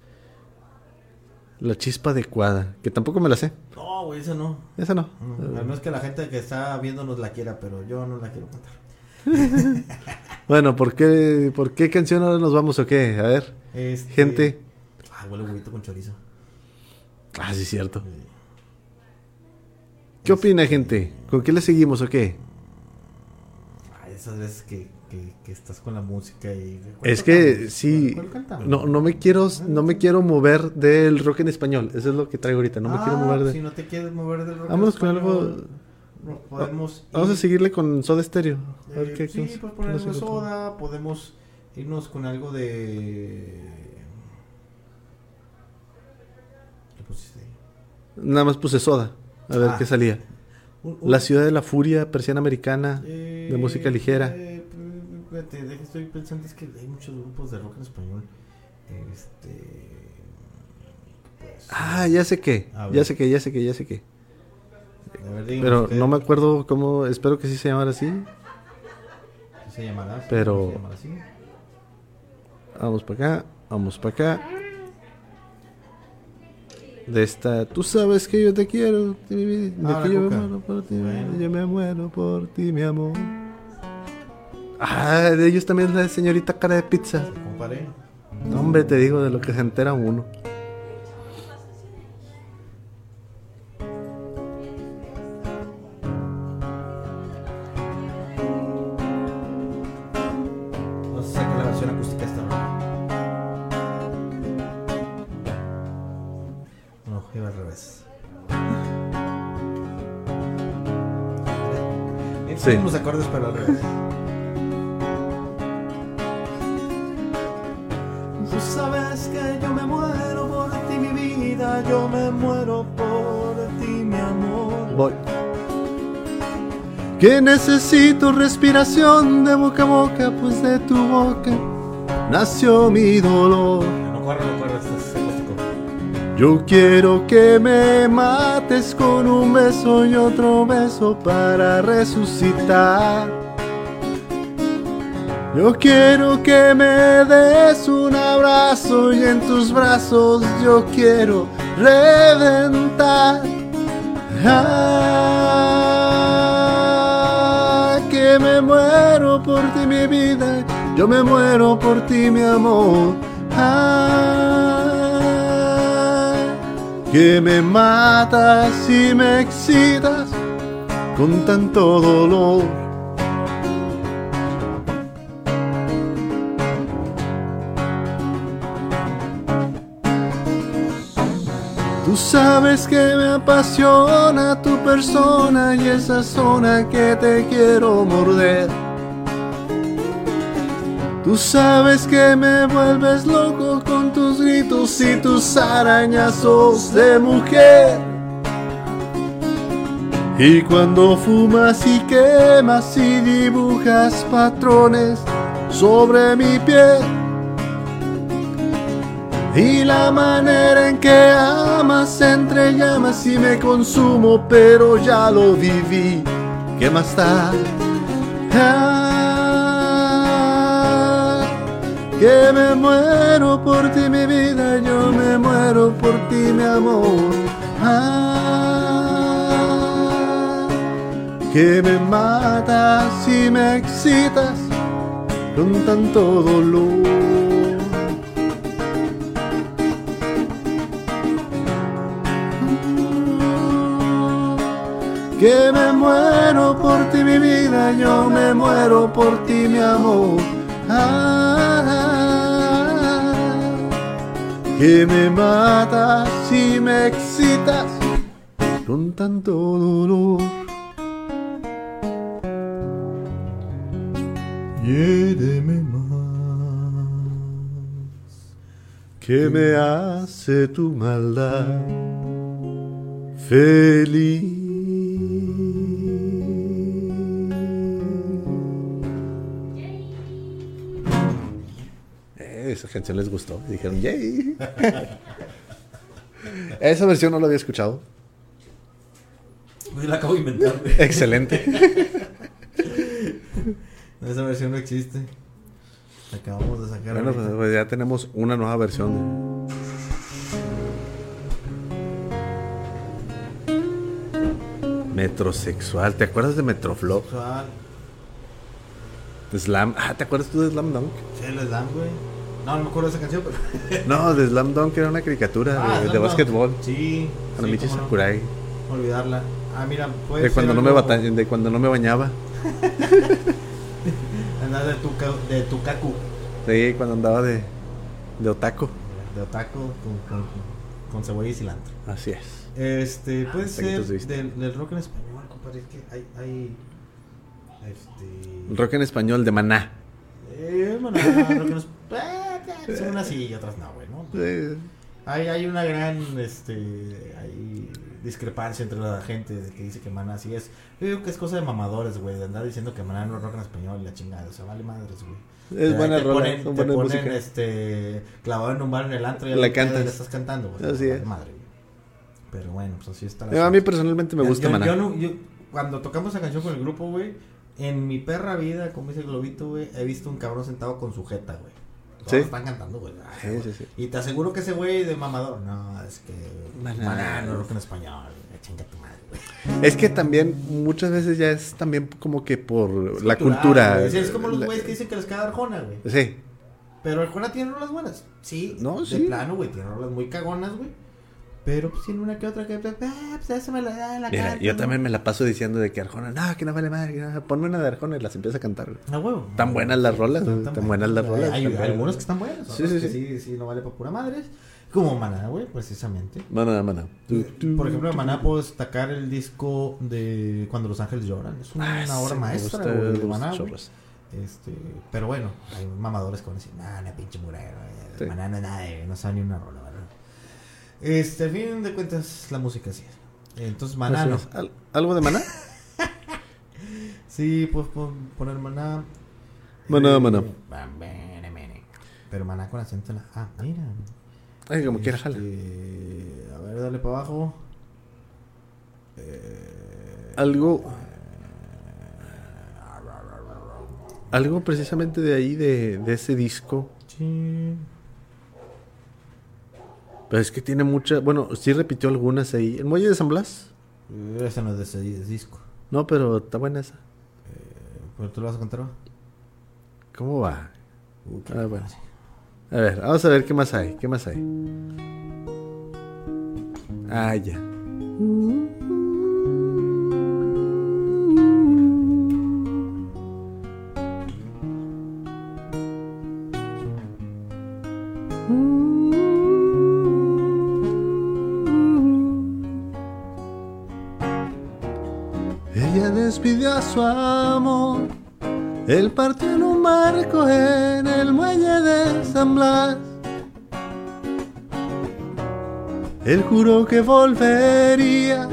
S2: La chispa adecuada, que tampoco me la sé.
S1: No, güey, esa no.
S2: Esa no.
S1: No, no es que la gente que está viéndonos la quiera, pero yo no la quiero cantar.
S2: Bueno, ¿por qué, ¿por qué canción ahora nos vamos o qué? A ver,
S1: Este...
S2: gente.
S1: Ah, huele huevito con chorizo.
S2: Ah, sí, cierto. ¿Qué opina, gente? ¿Con qué le seguimos o qué?
S1: Ay, esas veces que, que, que estás con la música y...
S2: Es
S1: ¿cuál
S2: que sí, no, no me quiero, no me quiero mover del rock en español. Eso es lo que traigo ahorita. No me
S1: Ah,
S2: quiero mover de.
S1: Si no te quieres mover del rock
S2: Vámonos
S1: en
S2: con algo.
S1: Podemos
S2: Vamos a
S1: ir-
S2: seguirle con Soda Stereo. A ver
S1: eh,
S2: qué
S1: sí,
S2: qué-
S1: pues poner algo de soda, podemos irnos con algo de... ¿Qué pusiste ahí?
S2: Nada más puse Soda. A ver
S1: Ah.
S2: qué salía.
S1: Un- un-
S2: La ciudad de la furia, persiana americana,
S1: eh,
S2: de música ligera.
S1: eh, espérate, estoy pensando, es que hay muchos grupos de rock en español. Este... pues,
S2: Ah, ya sé qué. Ya sé qué, ya sé qué, ya sé qué.
S1: Ver,
S2: Pero no me acuerdo cómo. Espero que sí se llamara así.
S1: ¿qué se llamará?
S2: pero-
S1: ¿Se llamará así?
S2: Vamos para acá, vamos para acá. De esta, tú sabes que yo te quiero, de
S1: Ah,
S2: que yo me muero por ti,
S1: Bueno.
S2: yo me muero por ti, mi amor. Ah, de ellos también la señorita cara de pizza. No, hombre, te digo de lo que se entera uno. Necesito respiración de boca a boca, pues de tu boca nació mi dolor.
S1: No no.
S2: Yo quiero que me mates con un beso y otro beso para resucitar. Yo quiero que me des un abrazo y en tus brazos yo quiero reventar. Ah, que me muero por ti mi vida, yo me muero por ti mi amor. Ah, que me matas y me excitas con tanto dolor. Tú sabes que me apasiona tu persona y esa zona que te quiero morder. Tú sabes que me vuelves loco con tus gritos y tus arañazos de mujer. Y cuando fumas y quemas y dibujas patrones sobre mi piel. Y la manera en que amas entre llamas y me consumo, pero ya lo viví. ¿Qué más da? Ah, que me muero por ti, mi vida, yo me muero por ti, mi amor. Ah, que me matas y me excitas con tanto dolor. Que me muero por ti mi vida, yo me muero por ti mi amor. Ah, que me matas y me excitas con tanto dolor. Hiéreme más que me hace tu maldad feliz. Esa canción les gustó. Dijeron, yay. Esa versión no la había escuchado.
S1: La acabo de inventar, güey.
S2: Excelente.
S1: Esa versión no existe. La acabamos de sacar.
S2: Bueno, pues,
S1: ahorita.
S2: pues ya tenemos una nueva versión. Metrosexual. ¿Te acuerdas de Metroflow?
S1: Sexual.
S2: Slam. Ah, ¿te acuerdas tú de Slam Dunk?
S1: Sí, les dan, güey. No, no me acuerdo de esa canción, pero.
S2: No, de Slam Dunk era una caricatura
S1: Ah,
S2: de, de básquetbol.
S1: Sí.
S2: Con
S1: sí, no.
S2: Sakurai.
S1: Olvidarla. Ah, mira, puede
S2: De
S1: ser
S2: cuando, no me
S1: algo-
S2: bata- de cuando no me bañaba.
S1: Andar de tu, de tu kaku.
S2: Sí, cuando andaba de, de otaku.
S1: De otaku con, con, con cebolla y cilantro.
S2: Así es.
S1: Este, puede
S2: Taquitos
S1: ser del, del rock en español, compadre. Es que hay. hay este.
S2: Rock en español de Maná.
S1: Eh, bueno, rock en español. Son unas sí y otras no, güey, ¿no?
S2: Sí.
S1: Hay, hay una gran este, hay discrepancia entre la gente que dice que Maná así es. Yo digo que es cosa de mamadores, güey, de andar diciendo que Maná no es rock en español y la chingada. O sea, vale madres, güey.
S2: Es buena
S1: te
S2: rola,
S1: ponen,
S2: son
S1: te
S2: buena
S1: ponen,
S2: música.
S1: este, clavado en un bar en el antro y
S2: La
S1: la
S2: cantas.
S1: le estás cantando, güey.
S2: Así es.
S1: Madre, güey. Pero bueno, pues así está la
S2: A mí personalmente me gusta
S1: yo-
S2: Maná.
S1: yo no- yo- cuando tocamos esa canción con el grupo, güey, en mi perra vida, como dice el globito, güey, he visto un cabrón sentado con su jeta, güey.
S3: Todos
S2: Sí.
S3: están cantando, güey. Ay,
S2: Sí, sí, sí.
S3: Y te aseguro que ese güey de mamador, no, es que.
S2: Maná.
S3: Maná, no rock en español, chinga tu madre, güey.
S2: Es que también muchas veces ya es también como que por la
S3: Cultural,
S2: cultura.
S3: güey. Sí, es como los
S2: La-
S3: güeyes que dicen que les caga Arjona, güey.
S2: Sí.
S3: Pero Arjona tiene rolas buenas. Sí,
S2: No,
S3: de
S2: sí.
S3: plano, güey, tiene rolas muy cagonas, güey. Pero pues tiene una que otra que. Ah, pues esa me la da la
S2: Mira,
S3: canto,
S2: yo
S3: ¿no?
S2: también me la paso diciendo de que Arjona, no, que no vale madre, no, ponme una de Arjona y las empieza a cantar. güey.
S3: A huevo.
S2: Tan buenas las rolas, güey, tan buenas las rolas.
S3: Hay,
S2: tan
S3: hay algunos que están buenos.
S2: Sí, sí, sí.
S3: sí, sí, no vale para pura madre. Como Maná, güey, precisamente.
S2: Maná, maná.
S3: Por ejemplo, Maná puedo destacar el disco de Cuando los ángeles lloran. Es una,
S2: Ah,
S3: una obra maestra de Maná. Este, pero bueno, hay mamadores que van a decir, nah, una pinche murero. Maná no es nada, güey, no sabe ni una rola. Este, al fin de cuentas, la música sí es. Entonces, Maná no.
S2: es. ¿Al- ¿Algo de maná?
S3: Sí, pues pon- poner Maná.
S2: Maná,
S3: Eh,
S2: Maná.
S3: Pero Maná con acento en la Ah, mira.
S2: Ay, como quiera,
S3: Este,
S2: jala.
S3: A ver, dale para abajo. Eh,
S2: Algo. Algo precisamente de ahí, de, de ese disco.
S3: sí.
S2: Pero es que tiene mucha. Bueno, sí repitió algunas ahí. ¿El muelle de San Blas?
S3: Ese no es de ese di- disco.
S2: No, pero está buena esa.
S3: ¿Pero tú lo vas a contar?
S2: ¿Cómo va?
S3: Uh, qué
S2: Ah, bueno. A ver, vamos a ver qué más hay. ¿Qué más hay? Ah, ya. Su amor. Él partió en un barco en el muelle de San Blas. Él juró que volvería.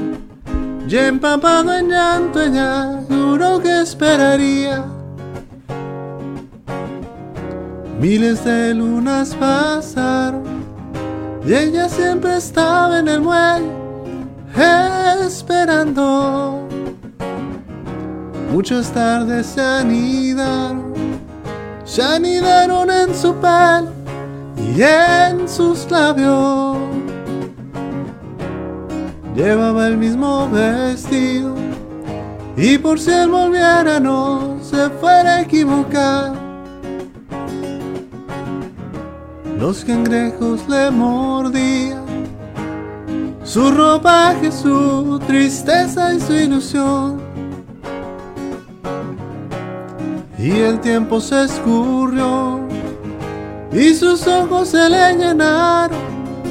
S2: Y empapado en llanto ella juró que esperaría. Miles de lunas pasaron y ella siempre estaba en el muelle esperando. Muchas tardes se anidaron, se anidaron en su pelo y en sus labios. Llevaba el mismo vestido y por si él volviera no se fuera a equivocar. Los cangrejos le mordían su ropaje, su tristeza y su ilusión. Y el tiempo se escurrió y sus ojos se le llenaron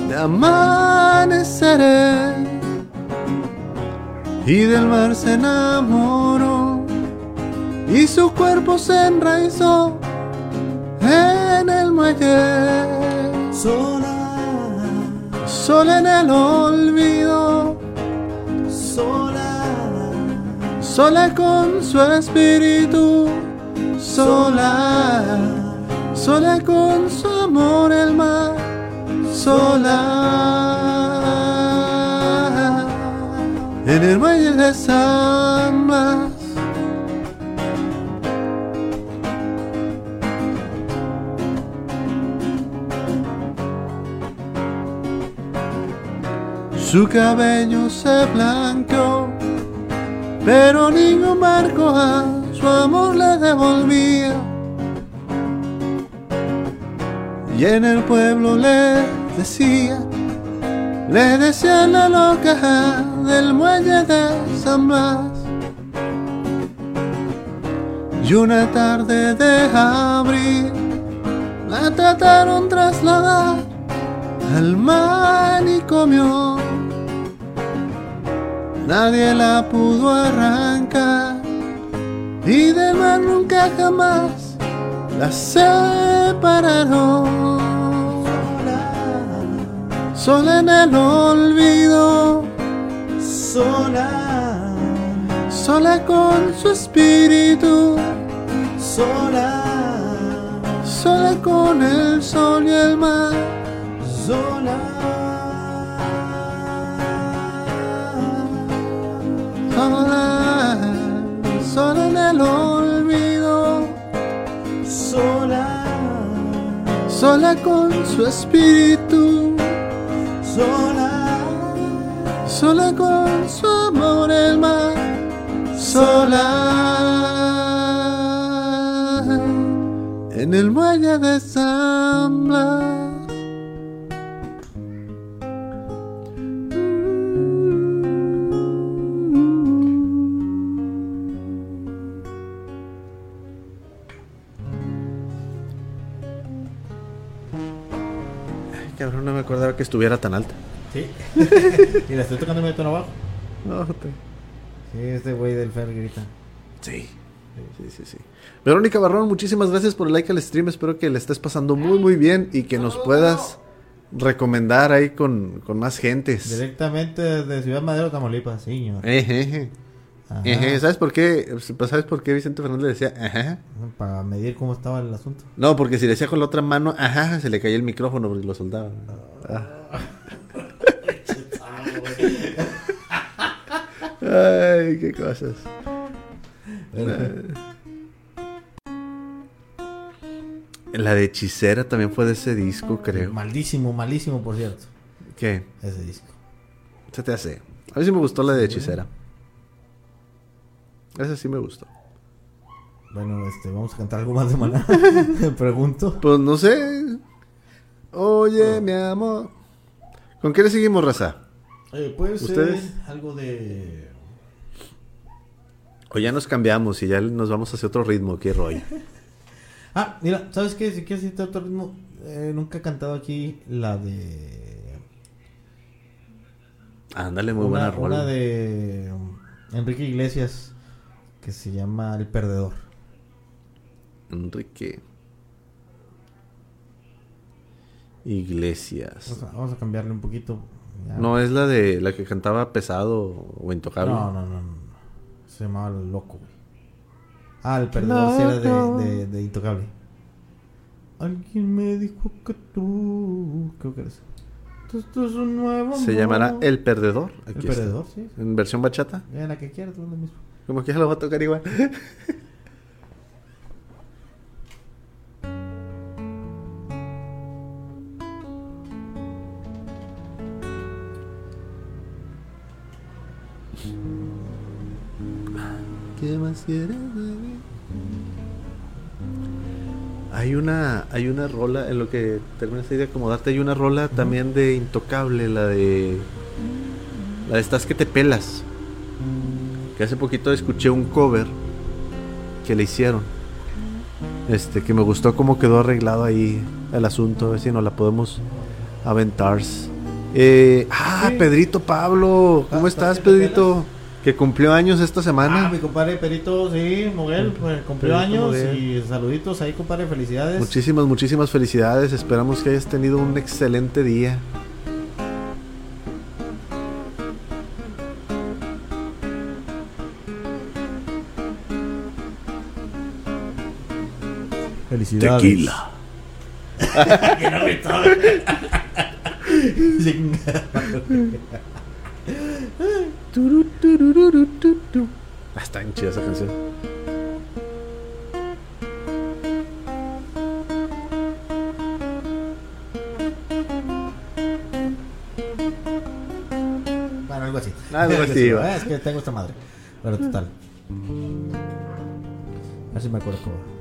S2: de amaneceres. Y del mar se enamoró y su cuerpo se enraizó en el muelle.
S1: Sola,
S2: Sola en el olvido,
S1: sola,
S2: sola con su espíritu, sola, sola con su amor el mar, sola en el muelle de San Blas. Su cabello se blanqueó, pero ningún barco a su amor le devolvía. Y en el pueblo le decía, le decía la loca del muelle de San Blas. Y una tarde de abril la trataron trasladar al manicomio. Nadie la pudo arrancar y del mar nunca jamás la separaron. Sola en el olvido,
S1: sola,
S2: sola con su espíritu,
S1: sola,
S2: sola con el sol y el mar.
S1: sola.
S2: Sola, sola en el olvido,
S1: Sola,
S2: sola con su espíritu,
S1: Sola.
S2: sola con su amor el mar, sola en el muelle de San. Que estuviera tan alta.
S1: Sí. y la estoy tocando medio tono abajo.
S2: No, te-
S1: Sí, este güey del Fer grita.
S2: Sí. Sí, sí, sí. Verónica Barrón, muchísimas gracias por el like al stream. Espero que le estés pasando muy, muy bien y que nos puedas recomendar ahí con, con más gentes.
S1: Directamente desde Ciudad Madero, Tamaulipas, sí, señor.
S2: Eje,
S1: Ajá.
S2: ¿Sabes por qué? ¿Sabes por qué Vicente Fernández decía ajá?
S1: Para medir cómo estaba el asunto.
S2: No, porque si le decía con la otra mano ajá, se le caía el micrófono porque lo soltaba. Ah. Ay, qué cosas. La de Hechicera también fue de ese disco, creo.
S1: Malísimo, malísimo, por cierto.
S2: ¿Qué?
S1: Ese disco.
S2: Se te hace. A mí sí me gustó la de Hechicera. Esa sí me gustó.
S1: Bueno, este, vamos a cantar algo más de maná. Pregunto.
S2: Pues no sé. Oye, mi amor. ¿Con qué le seguimos, raza?
S1: Eh, puede ser
S2: ¿Ustedes?
S1: algo de.
S2: O ya nos cambiamos y ya nos vamos hacia otro ritmo, qué rollo.
S1: Ah, mira, ¿sabes qué? Si quieres irte a otro ritmo, eh, nunca he cantado aquí la de.
S2: Ándale, muy
S1: una,
S2: buena rola.
S1: una de Enrique Iglesias que se llama El Perdedor.
S2: Enrique. Iglesias.
S1: Vamos a, vamos a cambiarle un poquito. Ya.
S2: No es la de la que cantaba pesado o intocable.
S1: no, no, no, no. Se llamaba El Loco. Ah, El Perdedor sí era de, de, de Intocable. Alguien me dijo que tú. Creo que eres. Esto es un nuevo.
S2: Se llamará El Perdedor.
S1: El
S2: Aquí está.
S1: Perdedor, sí.
S2: En versión bachata.
S1: Ya la que quieras, tú lo mismo.
S2: Como que ya lo va a tocar igual. ¿Qué más quieres? Hay una, hay una rola, en lo que terminas ahí de acomodarte, hay una rola también de Intocable, la de... La de Estás que te pelas. Que hace poquito escuché un cover que le hicieron. Este, que me gustó cómo quedó arreglado ahí el asunto. A ver si nos la podemos aventar. Eh, ah,
S1: Sí.
S2: Pedrito Pablo. ¿Cómo
S1: Ah,
S2: estás,
S1: ¿estás que te
S2: Pedrito? Que cumplió años esta semana.
S1: Ah, mi compadre Perito, sí, Moguel, pues, cumplió años
S2: Moguel.
S1: y saluditos ahí, compadre, felicidades.
S2: Muchísimas, muchísimas felicidades. Esperamos que hayas tenido un excelente día.
S1: Felicidades. que no me.
S2: Ah, está bien chida esa canción.
S1: bueno, algo así.
S2: Algo así.
S1: Es que tengo esta madre. Pero total. A ver si me acuerdo cómo.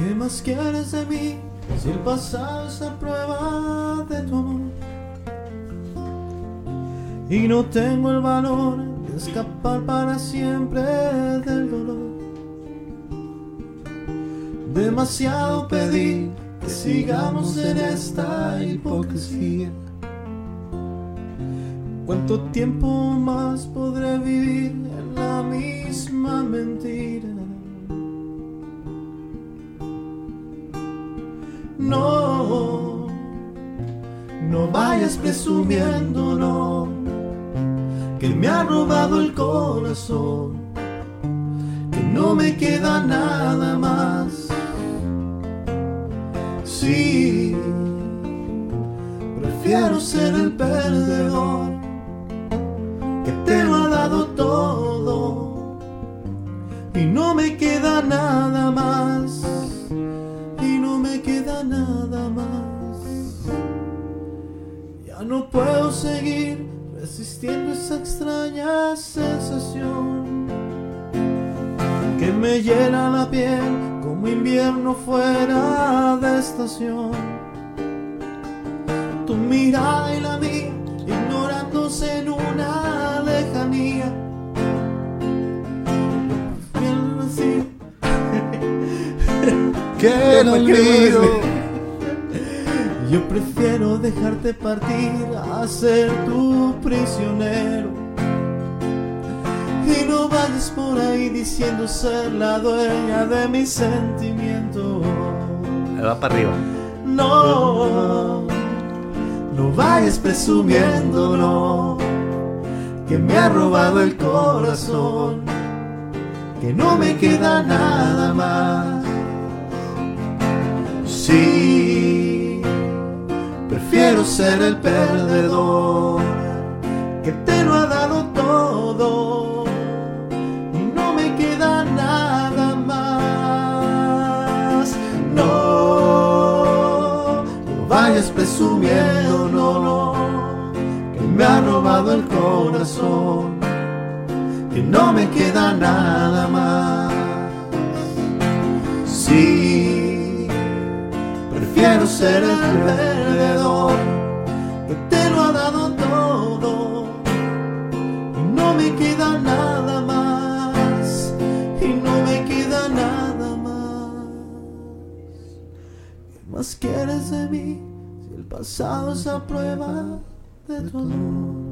S1: ¿Qué más quieres de mí? Si el pasado es la prueba de tu amor. Y no tengo el valor de escapar para siempre del dolor. Demasiado pedí que sigamos en esta hipocresía. ¿Cuánto tiempo más podré vivir en la misma mentira? No, no vayas presumiendo, no, que me ha robado el corazón, que no me queda nada más. Sí, prefiero ser el perdedor que te lo ha dado todo y no me queda nada más. Seguir resistiendo esa extraña sensación que me llena la piel como invierno fuera de estación. Tu mirada y la mía ignorándose en una lejanía.
S2: Que el
S1: ¿Para qué
S2: olvido.
S1: Yo prefiero dejarte partir a ser tu prisionero. Y no vayas por ahí diciendo ser la dueña de mis sentimientos.
S2: Ahí va para arriba.
S1: No, no vayas presumiendo, no, que me ha robado el corazón, que no me queda nada más. Prefiero ser el perdedor, que te lo ha dado todo y no me queda nada más. No, vayas presumiendo, no, no, que me ha robado el corazón, que no me queda nada más. Sí, prefiero ser el perdedor, te lo ha dado todo. Y no me queda nada más. Y no me queda nada más. ¿Qué más quieres de mí si el pasado es a prueba de tu?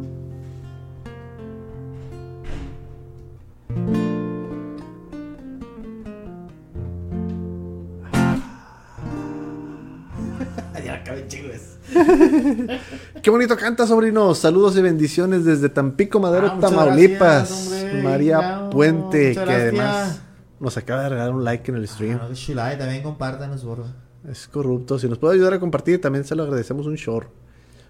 S2: Qué bonito canta, sobrinos. Saludos y bendiciones desde Tampico, Madero,
S1: Ah,
S2: Tamaulipas.
S1: gracias.
S2: María Puente, que además nos acaba de regalar un like en el stream.
S1: Ah, no, también compártanos, borro.
S2: Es corrupto. Si nos puede ayudar a compartir, también se lo agradecemos un short.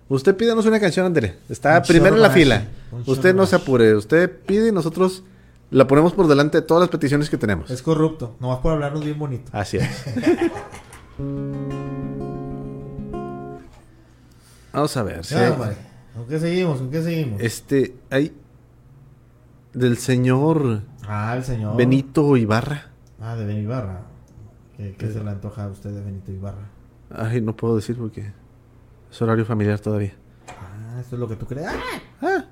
S2: Usted pídanos una canción, Andele. Está
S1: Un
S2: primero en la fila. Usted no se apure. Usted pide y nosotros la ponemos por delante de todas las peticiones que tenemos.
S1: Es corrupto, nomás por hablarnos bien bonito.
S2: Así es. Vamos a ver.
S1: Ya. ¿Con qué seguimos? ¿Con qué seguimos?
S2: Este, hay del señor
S1: Ah, el señor.
S2: Benito Ibarra.
S1: Ah, de Benito Ibarra. ¿Qué, qué se le antoja a usted de Benito Ibarra?
S2: Ay, no puedo decir porque es horario familiar todavía.
S1: Ah, esto es lo que tú crees. ¡Ah!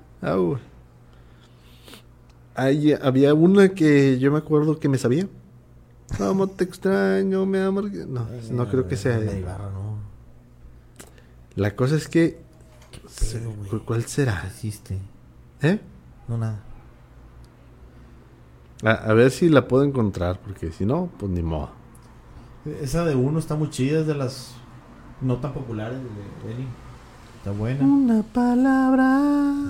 S2: Ah, había una que yo me acuerdo que me sabía. Cómo te extraño, mi amor. No, no creo que sea.
S1: De Ibarra, no.
S2: La cosa es que.
S1: pedo?
S2: ¿cu- ¿Cuál
S1: ¿Qué
S2: será?
S1: hiciste?
S2: ¿Eh?
S1: No, nada.
S2: A, a ver si la puedo encontrar, porque si no, pues ni modo.
S1: Esa de uno está muy chida, es de las no tan populares de Benny. Está buena.
S2: Una palabra.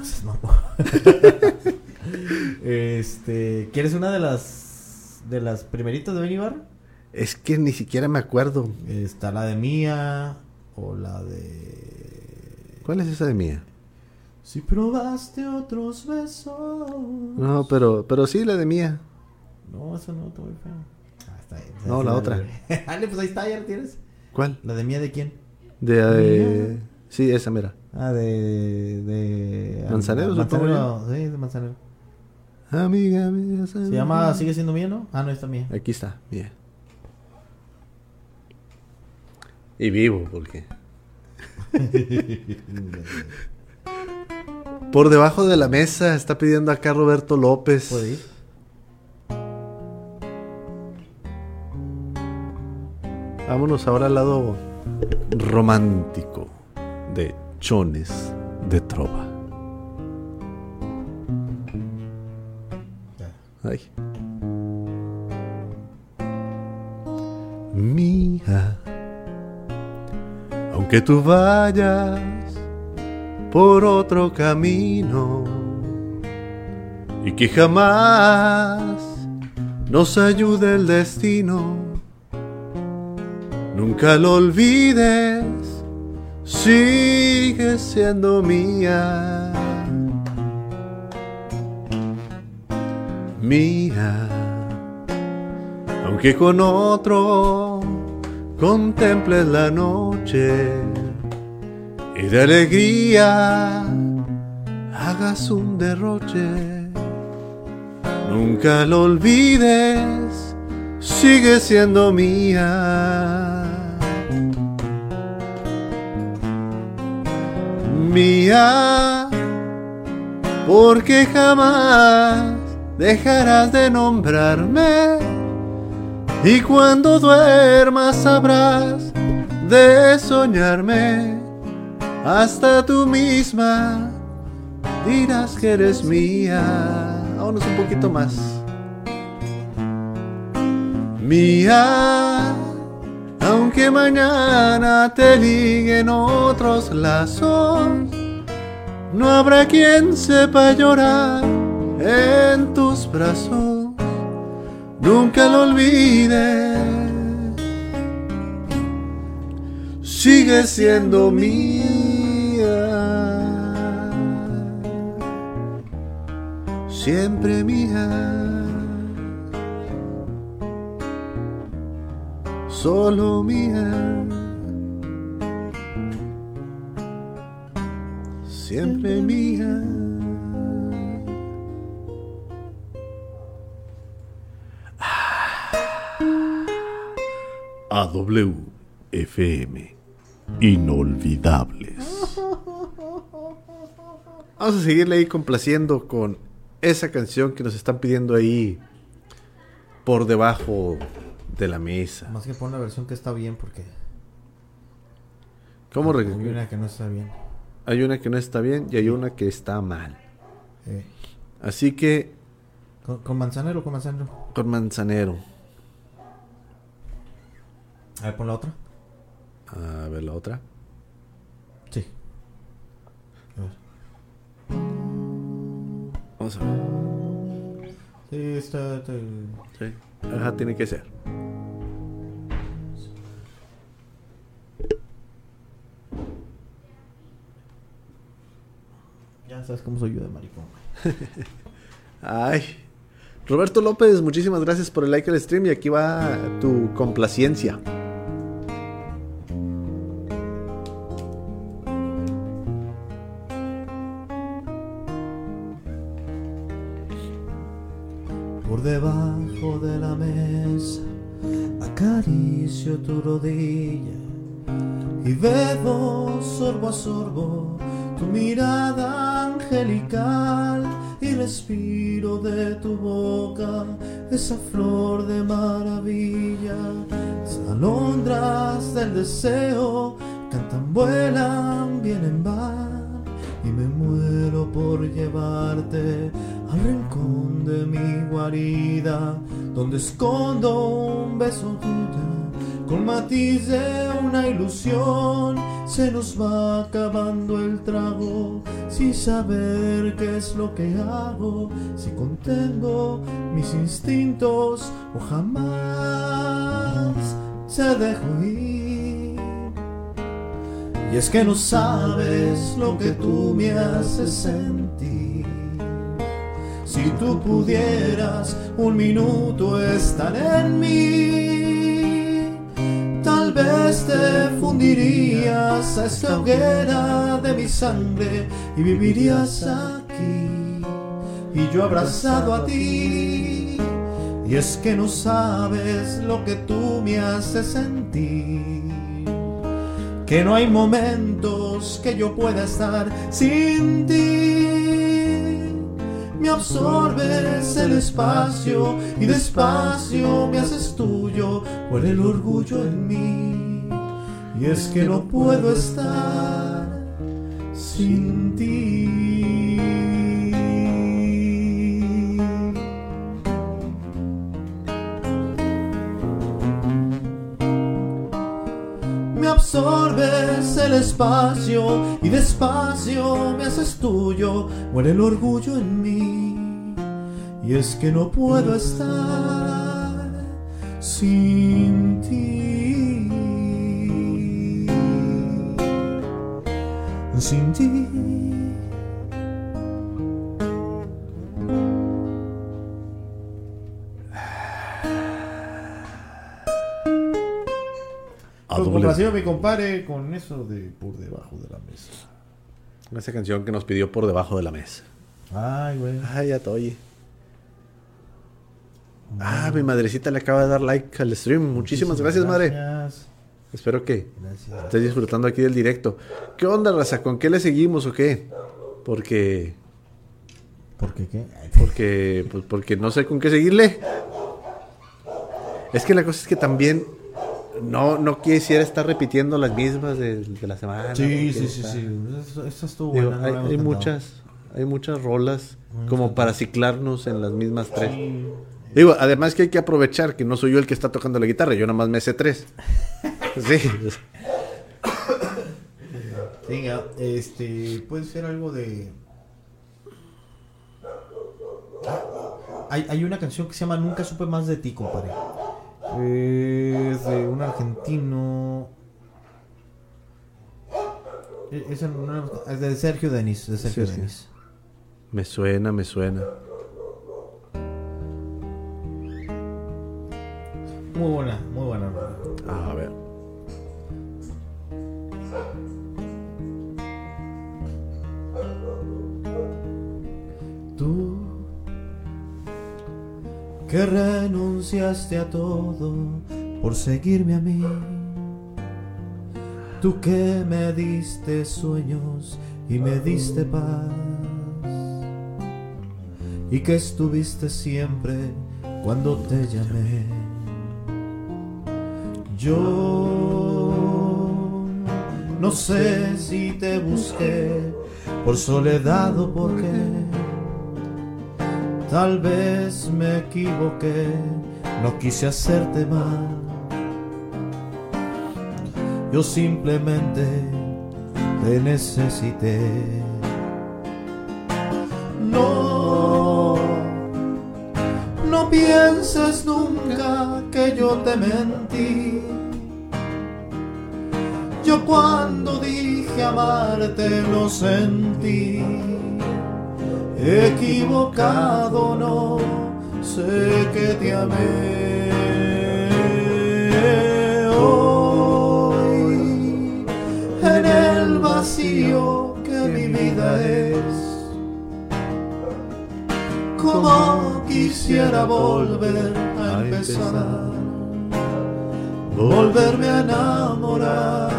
S1: No este, ¿quieres una de las de las primeritas de Benny Ibarra?
S2: Es que ni siquiera me acuerdo.
S1: Está la de Mía o la de
S2: ¿Cuál es esa de mía?
S1: Si probaste otros besos.
S2: No, pero, pero sí, la de mía.
S1: No, eso no, está muy feo. Ah, está bien.
S2: No, la otra.
S1: dale. Dale, pues ahí está, ya la tienes.
S2: ¿Cuál?
S1: ¿La de Mía de quién?
S2: De. sí, esa, mira.
S1: Ah, de. de
S2: Manzanero, supongo
S1: Manzanero, sí, de Manzanero.
S2: Amiga mía.
S1: Se llama Sigue siendo mía, ¿no? Ah, no, está mía.
S2: Aquí está, mía. Y vivo, porque. Por debajo de la mesa está pidiendo acá Roberto López.
S1: ¿Puede ir?
S2: Vámonos ahora al lado romántico de Chones de Trova. Ay. Mía, aunque tú vayas por otro camino y que jamás nos ayude el destino, nunca lo olvides, sigue siendo mía. Mía, aunque con otro contemples la noche y de alegría hagas un derroche. Nunca lo olvides, sigue siendo mía. Mía, porque jamás dejarás de nombrarme. Y cuando duermas sabrás de soñarme, hasta tú misma dirás que eres mía. Vámonos un poquito más. Mía, aunque mañana te liguen otros lazos, no habrá quien sepa llorar en tus brazos. Nunca lo olvides. Sigue siendo mía. siempre mía. Solo mía. Siempre mía. AWFM. Inolvidables. Vamos a seguirle ahí complaciendo con esa canción que nos están pidiendo ahí por debajo de la mesa.
S1: Más que pon la versión que está bien porque...
S2: ¿Cómo
S1: Hay una que no está bien.
S2: Hay una que no está bien y hay una que está mal.
S1: Eh,
S2: Así que
S1: ¿Con, con manzanero o con manzanero?
S2: con Manzanero.
S1: A ver, pon la otra.
S2: A ver la otra.
S1: Sí. A ver.
S2: Vamos a ver.
S1: Sí, está... está-
S2: Sí. Ajá, tiene que ser.
S1: Ya sabes cómo soy yo de maricón.
S2: Ay. Roberto López, muchísimas gracias por el like al stream y aquí va tu complacencia.
S1: Debajo de la mesa acaricio tu rodilla y bebo sorbo a sorbo tu mirada angelical y respiro de tu boca esa flor de maravilla. Alondras del deseo cantan, vuelan, vienen, van y me muero por llevarte al rincón de mi guarida, donde escondo un beso tuyo con matiz de una ilusión. Se nos va acabando el trago sin saber qué es lo que hago, si contengo mis instintos o jamás se dejo ir. Y es que no sabes lo que tú me haces sentir. Si tú pudieras un minuto estar en mí, tal vez te fundirías a esta hoguera de mi sangre y vivirías aquí. Y yo abrazado a ti. Y es que no sabes lo que tú me haces sentir que no hay momentos que yo pueda estar sin ti. Me absorbes el espacio y despacio me haces tuyo por el orgullo en mí. Y es que no puedo estar sin ti. Absorbes el espacio y despacio me haces tuyo, muere el orgullo en mí. Y es que no puedo estar sin ti. Sin ti.
S2: A doble-
S1: mi compadre con eso de por debajo de la mesa.
S2: Esa canción que nos pidió por debajo de la mesa.
S1: Ay, güey.
S2: Ay, ya te oye. Ah, mi madrecita le acaba de dar like al stream. Muchísimas, gracias, madre.
S1: Gracias.
S2: Espero que
S1: Gracias.
S2: estés disfrutando aquí del directo. ¿Qué onda, raza? ¿Con qué le seguimos o qué? Porque,
S1: ¿Por qué qué?
S2: porque, pues porque no sé con qué seguirle. Es que la cosa es que también no, no quisiera estar repitiendo las mismas de, de la semana.
S1: Sí, sí, sí, sí. Estuvo
S2: Digo,
S1: buena.
S2: hay, muchas, hay muchas rolas como para ciclarnos en las mismas tres.
S1: Sí.
S2: Digo, además que hay que aprovechar que no soy yo el que está tocando la guitarra, yo nada más me sé tres. Sí.
S1: Venga, este, puede ser algo de... Hay, hay una canción que se llama Nunca supe más de ti, compadre. Es de un argentino... E- Es, de Sergio Denis, de Sergio
S2: Sí, sí.
S1: Denis.
S2: Me suena, me suena.
S1: Muy buena, muy buena. rola.
S2: A ver.
S1: Tú que renunciaste a todo por seguirme a mí. Tú que me diste sueños y me diste paz. Y que estuviste siempre cuando te llamé. Yo no sé si te busqué por soledad o por qué. Tal vez me equivoqué, no quise hacerte mal. Yo simplemente te necesité. No, no pienses nunca que yo te mentí. Yo cuando dije amarte lo sentí. Equivocado no, sé que te amé. Hoy en el vacío que mi vida es. Como quisiera volver a empezar, volverme a enamorar,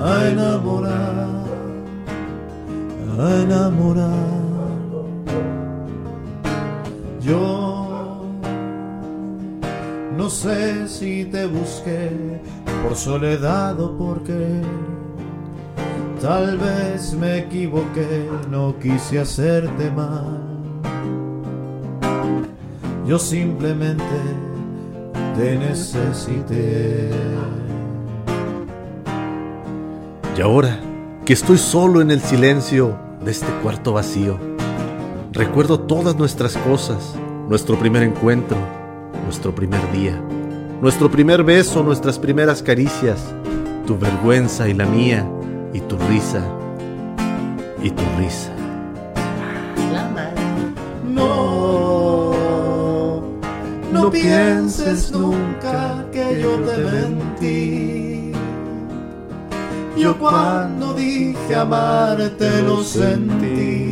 S1: a enamorar, a enamorar. Yo no sé si te busqué por soledad o porque tal vez me equivoqué, no quise hacerte mal. Yo simplemente te necesité.
S2: Y ahora que estoy solo en el silencio de este cuarto vacío, recuerdo todas nuestras cosas, nuestro primer encuentro, nuestro primer día, nuestro primer beso, nuestras primeras caricias, tu vergüenza y la mía, y tu risa, y tu risa.
S1: No, no pienses nunca que yo te mentí. Yo cuando dije amarte lo sentí.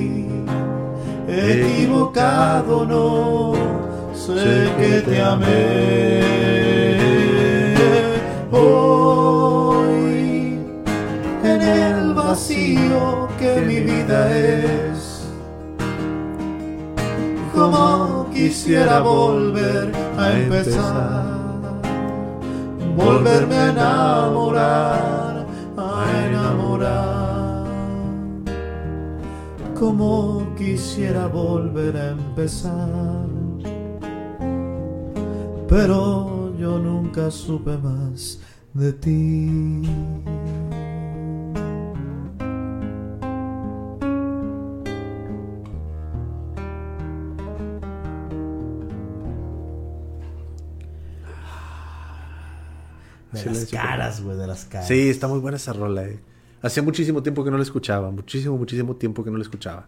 S1: Equivocado no, sé que te amé. Hoy en el vacío que mi vida es como quisiera volver a empezar, volverme a enamorar, como quisiera volver a empezar, pero yo nunca supe más de ti. De las caras, güey, de las caras.
S2: Sí, está muy buena esa rola, eh. Hacía muchísimo tiempo que no la escuchaba, muchísimo, muchísimo tiempo que no la escuchaba.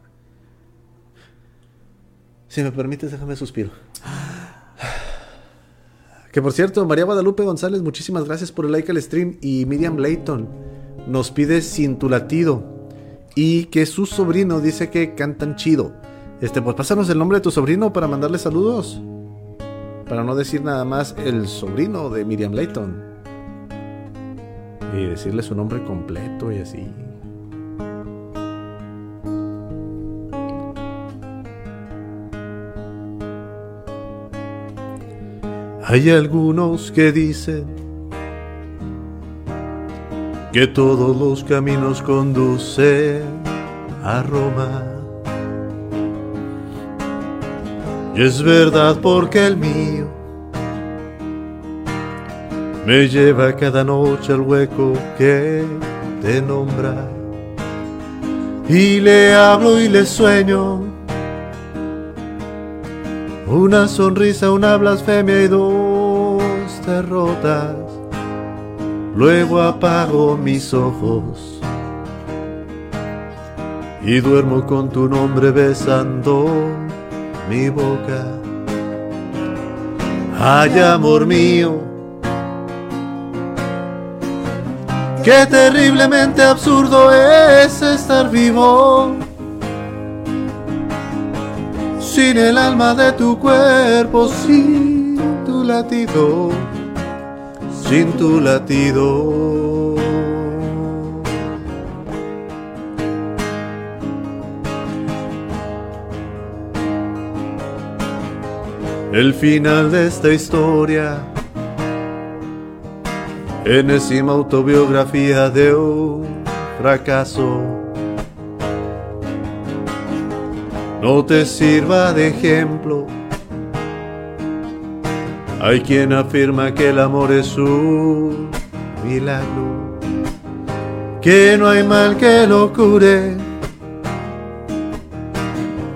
S2: Si me permites, déjame suspiro. Que por cierto, María Guadalupe González, muchísimas gracias por el like al stream. Y Miriam Layton nos pide Sin tu latido. y que su sobrino dice que cantan chido. Este, pues pásanos el nombre de tu sobrino para mandarle saludos. Para no decir nada más el sobrino de Miriam Layton. Y decirle su nombre completo y así. Hay algunos que dicen que todos los caminos conducen a Roma. Y es verdad porque el mío me lleva cada noche al hueco que te nombra. Y le hablo y le sueño una sonrisa, una blasfemia y dos derrotas. Luego apago mis ojos y duermo con tu nombre besando mi boca. Ay, amor mío, qué terriblemente absurdo es estar vivo sin el alma de tu cuerpo, sin tu latido, sin tu latido. El final de esta historia, enésima autobiografía de un fracaso no te sirva de ejemplo. Hay quien afirma que el amor es un milagro, que no hay mal que lo cure,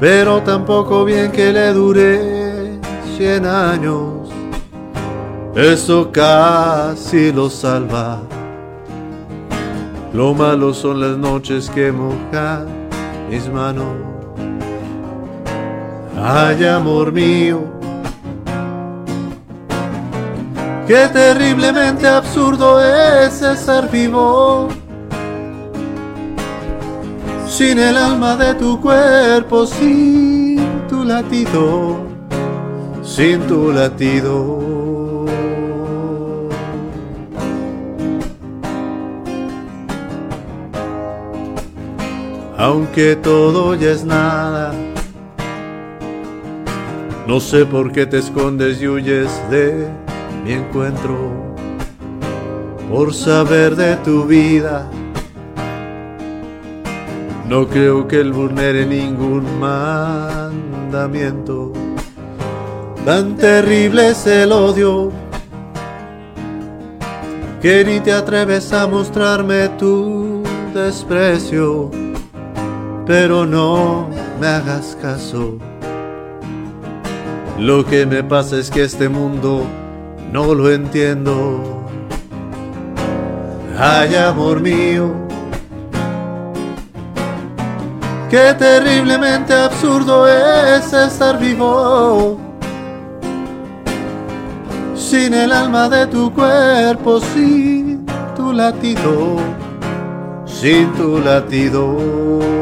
S2: pero tampoco bien que le dure cien años. Eso casi lo salva. Lo malo son las noches que mojan mis manos. Ay, amor mío, qué terriblemente absurdo es estar vivo. Sin el alma de tu cuerpo, sin tu latido, sin tu latido. Aunque todo ya es nada no sé por qué te escondes y huyes de mi encuentro. Por saber de tu vida. No creo que él vulnere ningún mandamiento. Tan terrible es el odio que ni te atreves a mostrarme tu desprecio. Pero no me hagas caso. Lo que me pasa es que este mundo no lo entiendo. Ay, amor mío, qué terriblemente absurdo es estar vivo. Sin el alma de tu cuerpo, sin tu latido, sin tu latido.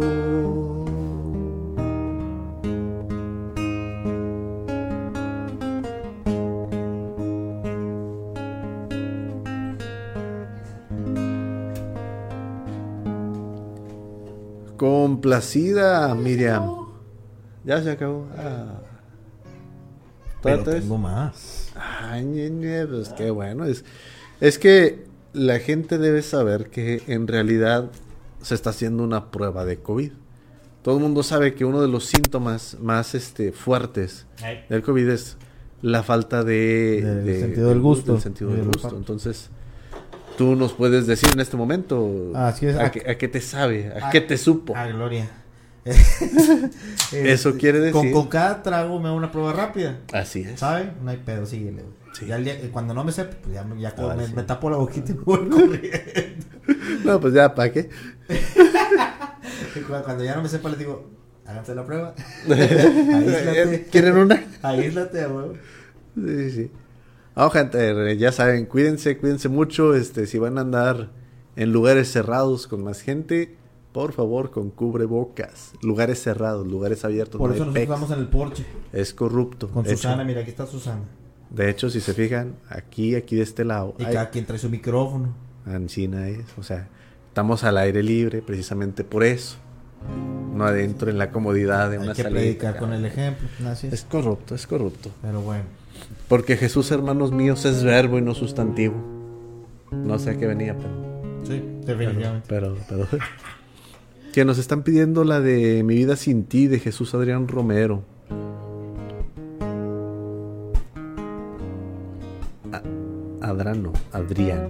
S2: Complacida, Miriam. Ya se acabó. Ah.
S3: Pero
S2: ¿Todavía
S3: tengo más.
S2: Ay, ñe, pues qué bueno. Es, es que la gente debe saber que en realidad se está haciendo una prueba de COVID. Todo el mundo sabe que uno de los síntomas más este, fuertes del COVID es la falta de, de-
S3: sentido del gusto.
S2: del sentido del gusto. Entonces, tú nos puedes decir en este momento
S3: Así es.
S2: a, qué, a qué te sabe, a
S3: Ah,
S2: qué te supo.
S3: Ah, Gloria.
S4: Eso quiere decir-
S1: Con, con cada trago me hago una prueba rápida.
S4: Así es.
S1: ¿Sabe? No hay pedo, síguele.
S4: Sí.
S1: Ya día- cuando no me sepa, pues ya, ya
S4: Ahora
S1: me,
S4: sí.
S1: me tapo la boquita y me voy corriendo.
S4: No, pues ya, ¿para qué?
S1: Cuando ya no me sepa, les digo, háganse la prueba. Aíslate.
S4: ¿Quieren una?
S1: Aíslate, güey.
S4: Sí, sí. No, gente, ya saben, cuídense, cuídense mucho. Este, si van a andar en lugares cerrados con más gente, por favor, con cubrebocas. Lugares cerrados, lugares abiertos.
S1: Por
S4: no
S1: eso
S4: hay
S1: nosotros vamos en el porche.
S4: Es corrupto.
S1: Con
S4: de,
S1: Susana,
S4: hecho,
S1: mira, aquí está Susana.
S4: de hecho, si se fijan, aquí, aquí de este lado,
S1: Y
S4: hay
S1: cada quien trae su micrófono.
S4: Ancina es, o sea, estamos al aire libre precisamente por eso. No adentro en la comodidad de
S1: Hay
S4: una
S1: que
S4: salita.
S1: predicar con el ejemplo. Así es.
S4: Es corrupto, es corrupto.
S1: Pero bueno.
S4: Porque Jesús, hermanos míos, es verbo y no sustantivo. No sé a qué venía, pero.
S1: Sí, definitivamente.
S4: Pero, pero. Que nos están pidiendo la de Mi vida sin ti de Jesús Adrián Romero. A- Adrano, Adrián.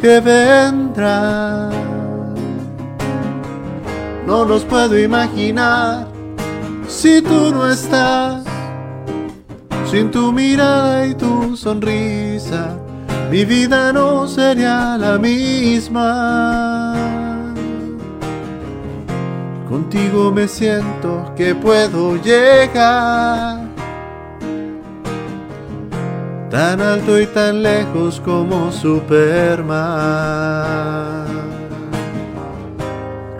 S2: que vendrán. No los puedo imaginar si tú no estás. Sin tu mirada y tu sonrisa, mi vida no sería la misma. Contigo me siento que puedo llegar tan alto y tan lejos como Superman.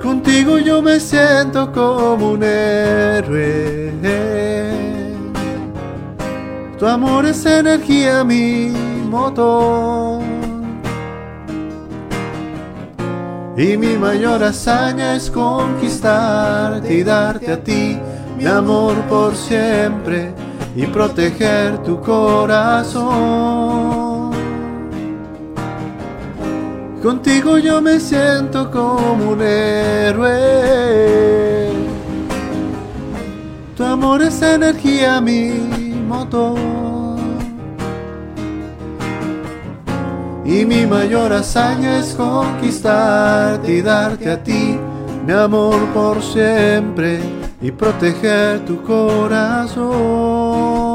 S2: Contigo yo me siento como un héroe. Tu amor es energía, mi motor. Y mi mayor hazaña es conquistarte y darte a ti mi amor por siempre y proteger tu corazón. Contigo yo me siento como un héroe. Tu amor es energía, mi motor. Y mi mayor hazaña es conquistarte y darte a ti mi amor por siempre y proteger tu corazón.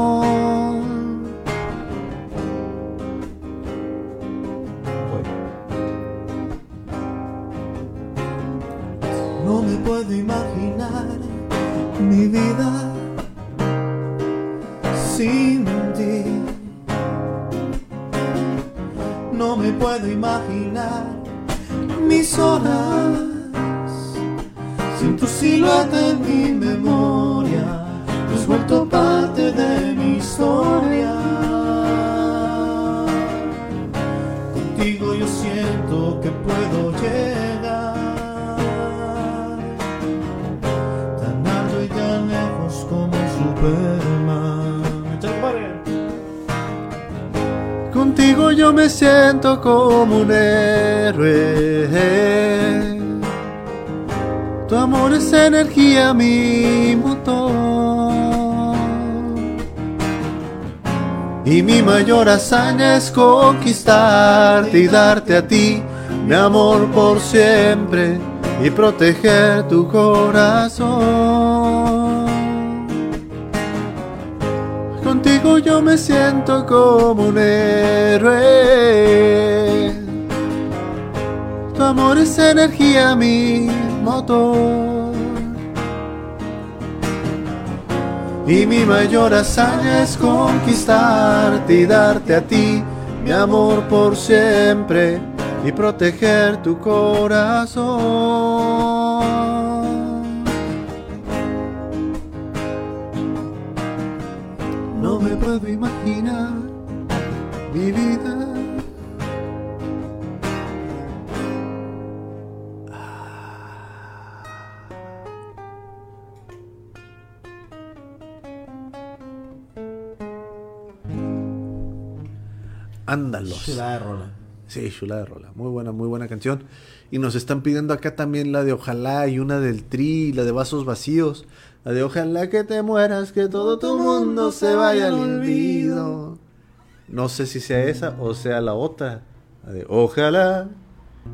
S2: Mi motor. Y mi mayor hazaña es conquistarte y darte a ti mi amor por siempre y proteger tu corazón. Contigo yo me siento como un héroe. amor es energía, mi motor. Y mi mayor hazaña es conquistarte y darte a ti mi amor por siempre y proteger tu corazón. No me puedo imaginar mi vida. Ándalos.
S1: Chulada de rola.
S2: Sí, chula de rola. Muy buena, muy buena canción. Y nos están pidiendo acá también la de Ojalá y una del Tri, la de Vasos Vacíos. La de Ojalá que te mueras, que todo tu mundo se vaya al olvido. No sé si sea esa o sea la otra. La de Ojalá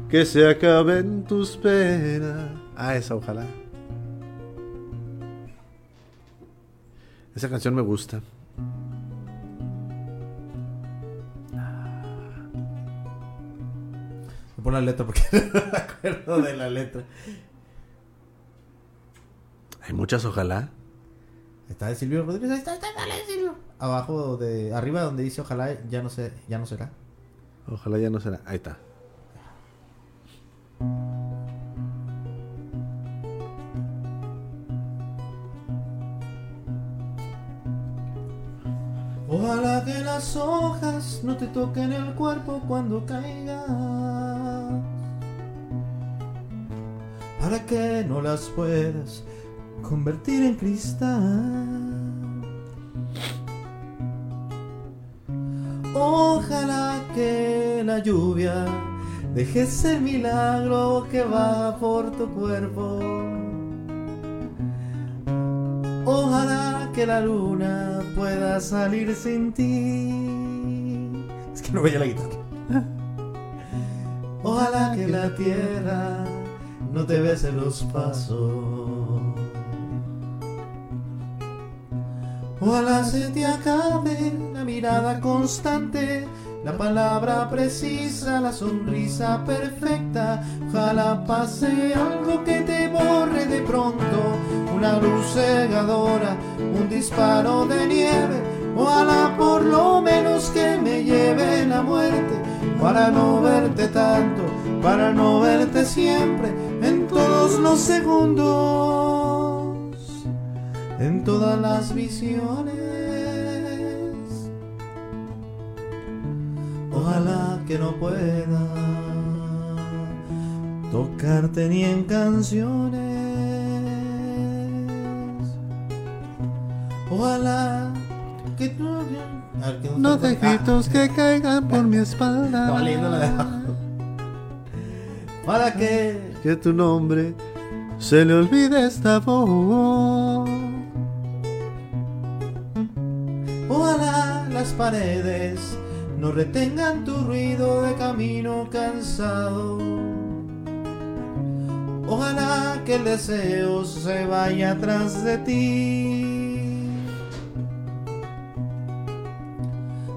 S2: que se acaben tus penas. Ah, esa, ojalá. Esa canción me gusta.
S1: Pon la letra porque no me acuerdo de la letra.
S2: Hay muchas ojalá.
S1: Está de Silvio Rodríguez. Ahí está, está, dale, Silvio. Abajo de. Arriba donde dice ojalá ya no sé, ya no será.
S2: Ojalá ya no será. Ahí está.
S1: Ojalá que las hojas no te toquen el cuerpo cuando caigas. Para que no las puedas convertir en cristal. Ojalá que la lluvia deje ese milagro que va por tu cuerpo. Ojalá que la luna pueda salir sin ti. Es que no veía la guitarra. Ojalá que la tierra no te bese los pasos. Ojalá se te acabe la mirada constante, la palabra precisa, la sonrisa perfecta. Ojalá pase algo que te borre de pronto, una luz cegadora, un disparo de nieve. Ojalá por lo menos que me lleve la muerte, para no verte tanto, para no verte siempre, en todos los segundos, en todas las visiones. Ojalá que no pueda tocarte ni en canciones. Ojalá que tú A ver, ¿qué
S2: No de
S1: Ah,
S2: gritos que caigan por mi espalda.
S1: La abajo. Para que
S2: Que tu nombre se le olvide esta voz.
S1: Ojalá las paredes no retengan tu ruido de camino cansado. Ojalá que el deseo se vaya atrás de ti.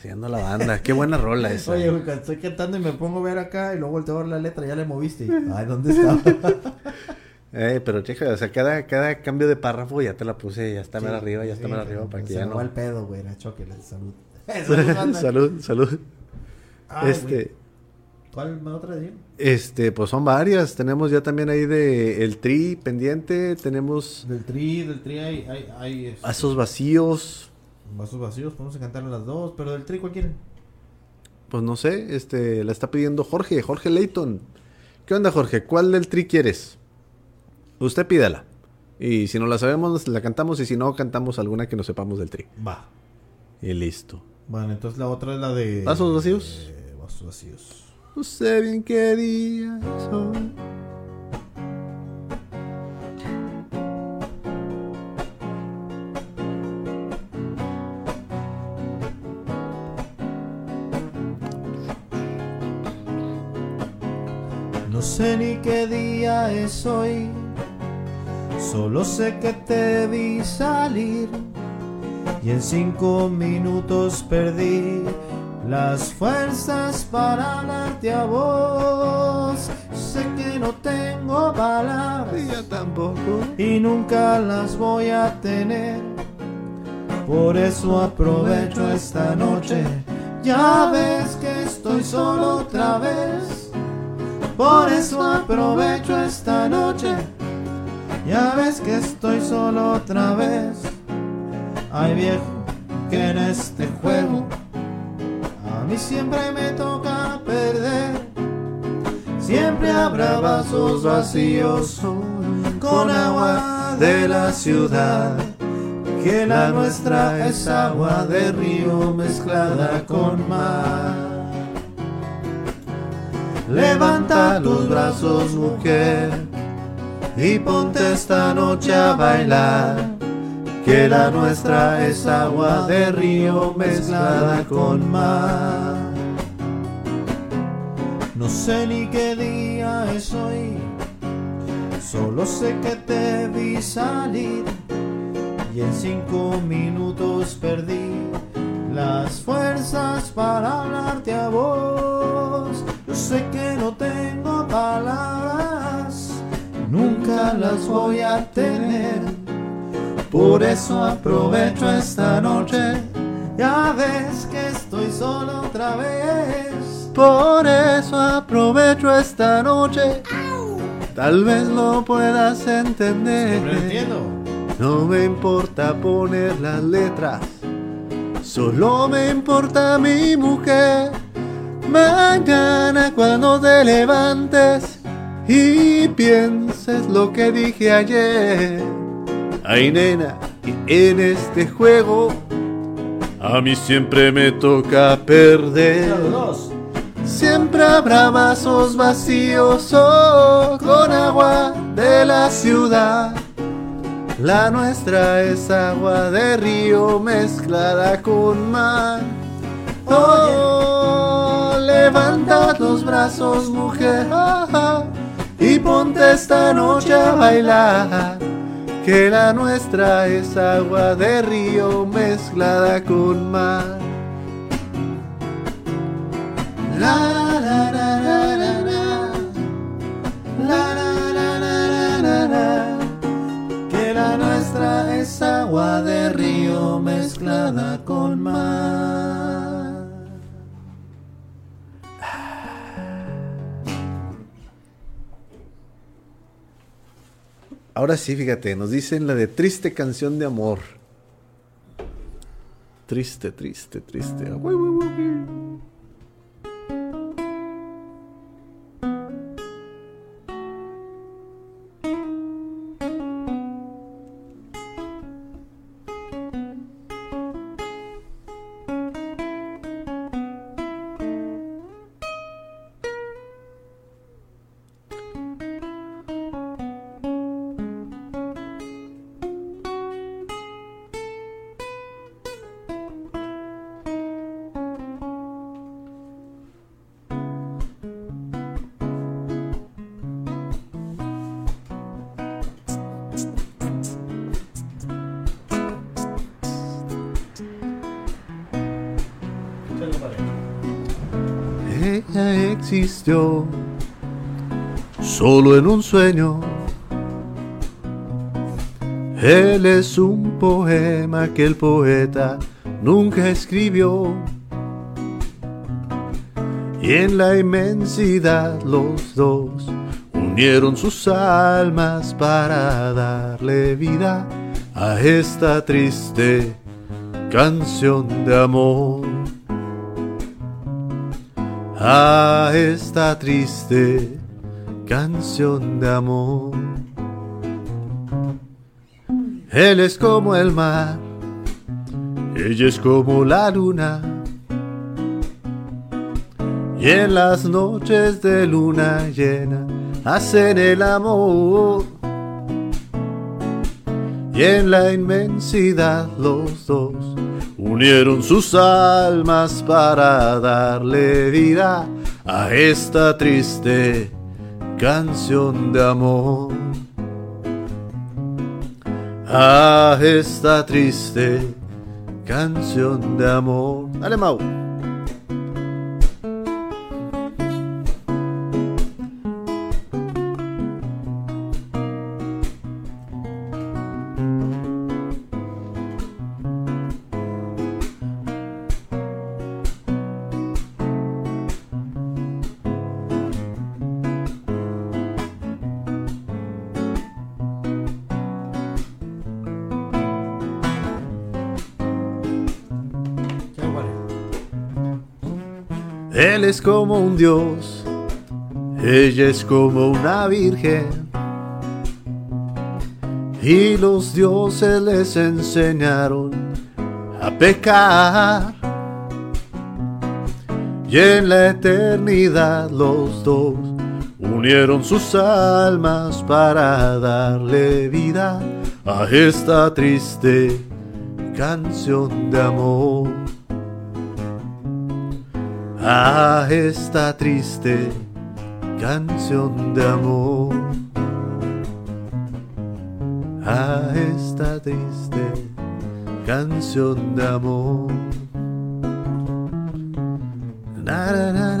S2: Haciendo la banda. Qué buena rola esa.
S1: Oye, güey, estoy cantando y me pongo a ver acá y luego volteo a ver la letra, ya le moviste. Ay, ¿dónde está?
S2: Eh, pero checa, o sea, cada, cada cambio de párrafo ya te la puse, ya está
S1: Sí,
S2: más arriba, ya está
S1: sí,
S2: más arriba para que
S1: se
S2: ya no.
S1: va el pedo, güey, la choque, la salud. Salud,
S2: salud, salud.
S1: Ay,
S2: este,
S1: güey. ¿Cuál me otra de
S2: este, pues son varias. Tenemos ya también ahí de el tri pendiente, tenemos
S1: Del tri, del tri hay, hay, hay este,
S2: vasos vacíos,
S1: vasos vacíos, podemos cantar las dos, pero del tri, ¿cuál quieren?
S2: pues no sé, este, la está pidiendo Jorge, Jorge Leighton. ¿Qué onda, Jorge? ¿Cuál del tri quieres? Usted pídala. Y si no la sabemos, la cantamos. Y si no, cantamos alguna que no sepamos del tri.
S1: Va.
S2: Y listo.
S1: Bueno, entonces la otra es la de...
S2: ¿Vasos vacíos?
S1: eh, vasos vacíos.
S2: No sé bien qué día
S1: sé ni qué día es hoy, solo sé que te vi salir y en cinco minutos perdí las fuerzas para hablarte a vos. Sé que no tengo palabras
S2: yo tampoco.
S1: y nunca las voy a tener. Por eso aprovecho esta noche. Ya ves que estoy solo otra vez. Por eso aprovecho esta noche. Ya ves que estoy solo otra vez. Ay viejo, que en este juego a mí siempre me toca perder. Siempre habrá vasos vacíos con agua de la ciudad. Que la nuestra es agua de río mezclada con mar. Levanta tus brazos, mujer, y ponte esta noche a bailar. Que la nuestra es agua de río mezclada con mar. No sé ni qué día es hoy, solo sé que te vi salir y en cinco minutos perdí las fuerzas para hablarte a vos. Sé que no tengo palabras, nunca las voy a tener. Por eso aprovecho esta noche. Ya ves que estoy solo otra vez.
S2: Por eso aprovecho esta noche. Tal vez lo puedas entender. No me importa poner las letras, solo me importa mi mujer. Mañana cuando te levantes y pienses lo que dije ayer. Ay nena, en este juego a mí siempre me toca perder. Siempre habrá vasos vacíos oh, con agua de la ciudad. La nuestra es agua de río mezclada con mar. Oh, levanta tus brazos, mujer, ah, ah, y ponte esta noche a bailar. Que la nuestra es agua de río mezclada con mar. La la la la la la. La la la la la la la. Que la nuestra es agua de río mezclada con mar. Ahora sí, fíjate, nos dicen la de triste canción de amor. Triste, triste, triste. Solo en un sueño. Él es un poema que el poeta nunca escribió. Y en la inmensidad los dos unieron sus almas para darle vida a esta triste canción de amor. A esta triste canción de amor. Él es como el mar, ella es como la luna. Y en las noches de luna llena hacen el amor. Y en la inmensidad los dos unieron sus almas para darle vida a esta triste canción de amor. A esta triste canción de amor. Dale. Es como un dios, ella es como una virgen. Y los dioses les enseñaron a pecar. Y en la eternidad los dos unieron sus almas para darle vida a esta triste canción de amor a esta triste canción de amor. A esta triste canción de amor. Na, na.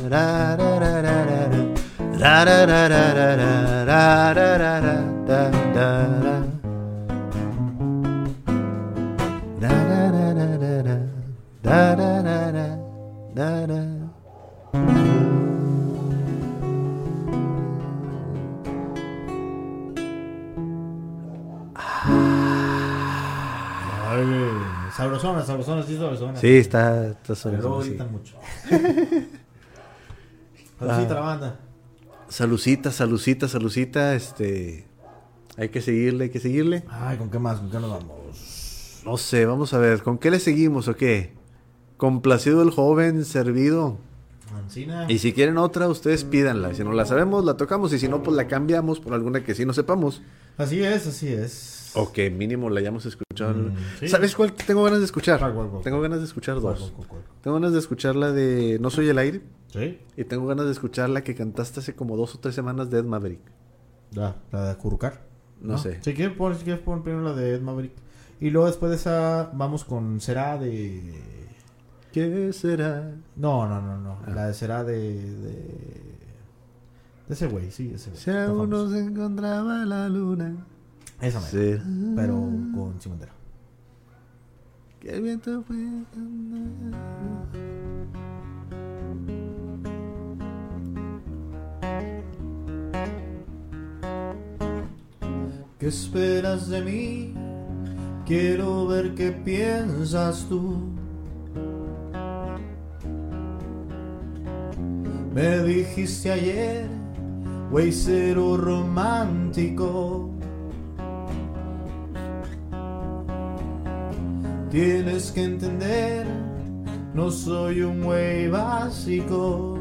S3: sabrosona, sabrosona, sí, sabrosona.
S2: Sí, está, está
S3: Pero
S2: sobre
S3: luego
S2: sí.
S3: mucho. Salucita la banda.
S2: Salucita, salucita, salucita, este... Hay que seguirle, hay que seguirle.
S3: Ay, ¿con qué más? ¿Con qué nos vamos?
S2: No sé, vamos a ver, ¿con qué le seguimos o qué? Complacido el joven, servido.
S3: Mancina.
S2: Y si quieren otra, ustedes pídanla. Si no la sabemos, la tocamos. Y si no, pues la cambiamos por alguna que sí no sepamos.
S3: Así es, así es.
S2: O que mínimo la hayamos escuchado.
S3: Mm, sí.
S2: ¿Sabes cuál tengo ganas de escuchar?
S3: ¿Cuál, cuál, cuál?
S2: Tengo ganas de escuchar
S3: ¿Cuál,
S2: dos. Tengo ganas de escuchar la de No soy el aire.
S3: Sí.
S2: Y tengo ganas de escuchar la que cantaste hace como dos o tres semanas de Ed Maverick.
S3: La, la de Curucar.
S2: No sé.
S3: Si quieres pon, si quieres pon primero la de Ed Maverick. Y luego después de esa vamos con Será de...
S2: ¿Qué será?
S3: No, no, no, no.
S2: Ah.
S3: La de Será de... De, de ese güey, sí, ese güey.
S2: Si aún no se encontraba la luna.
S3: Esa mera,
S2: Será
S3: Pero con Simondera.
S2: que el viento fue
S1: ¿Qué esperas de mí? Quiero ver qué piensas tú. Me dijiste ayer güey cero romántico. Tienes que entender, no soy un güey básico.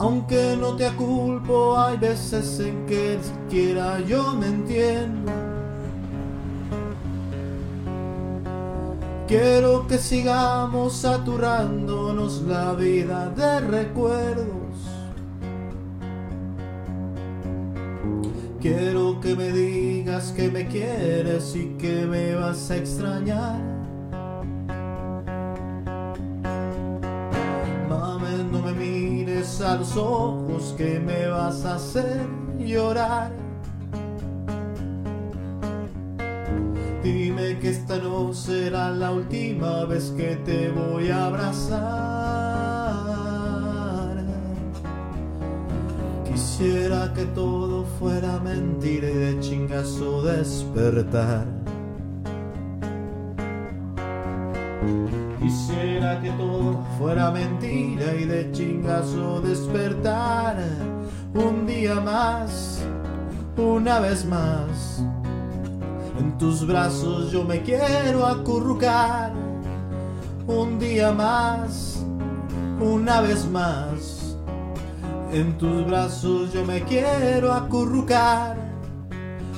S1: Aunque no te aculpo, hay veces en que siquiera yo me entiendo. Quiero que sigamos saturándonos la vida de recuerdos. Quiero que me digas que me quieres y que me vas a extrañar. A los ojos que me vas a hacer llorar. Dime que esta no será la última vez que te voy a abrazar. Quisiera que todo fuera mentira y de chingazo despertar. Quisiera que todo fuera mentira y de chingazo despertar. Un día más, una vez más. En tus brazos yo me quiero acurrucar. Un día más, una vez más. En tus brazos yo me quiero acurrucar.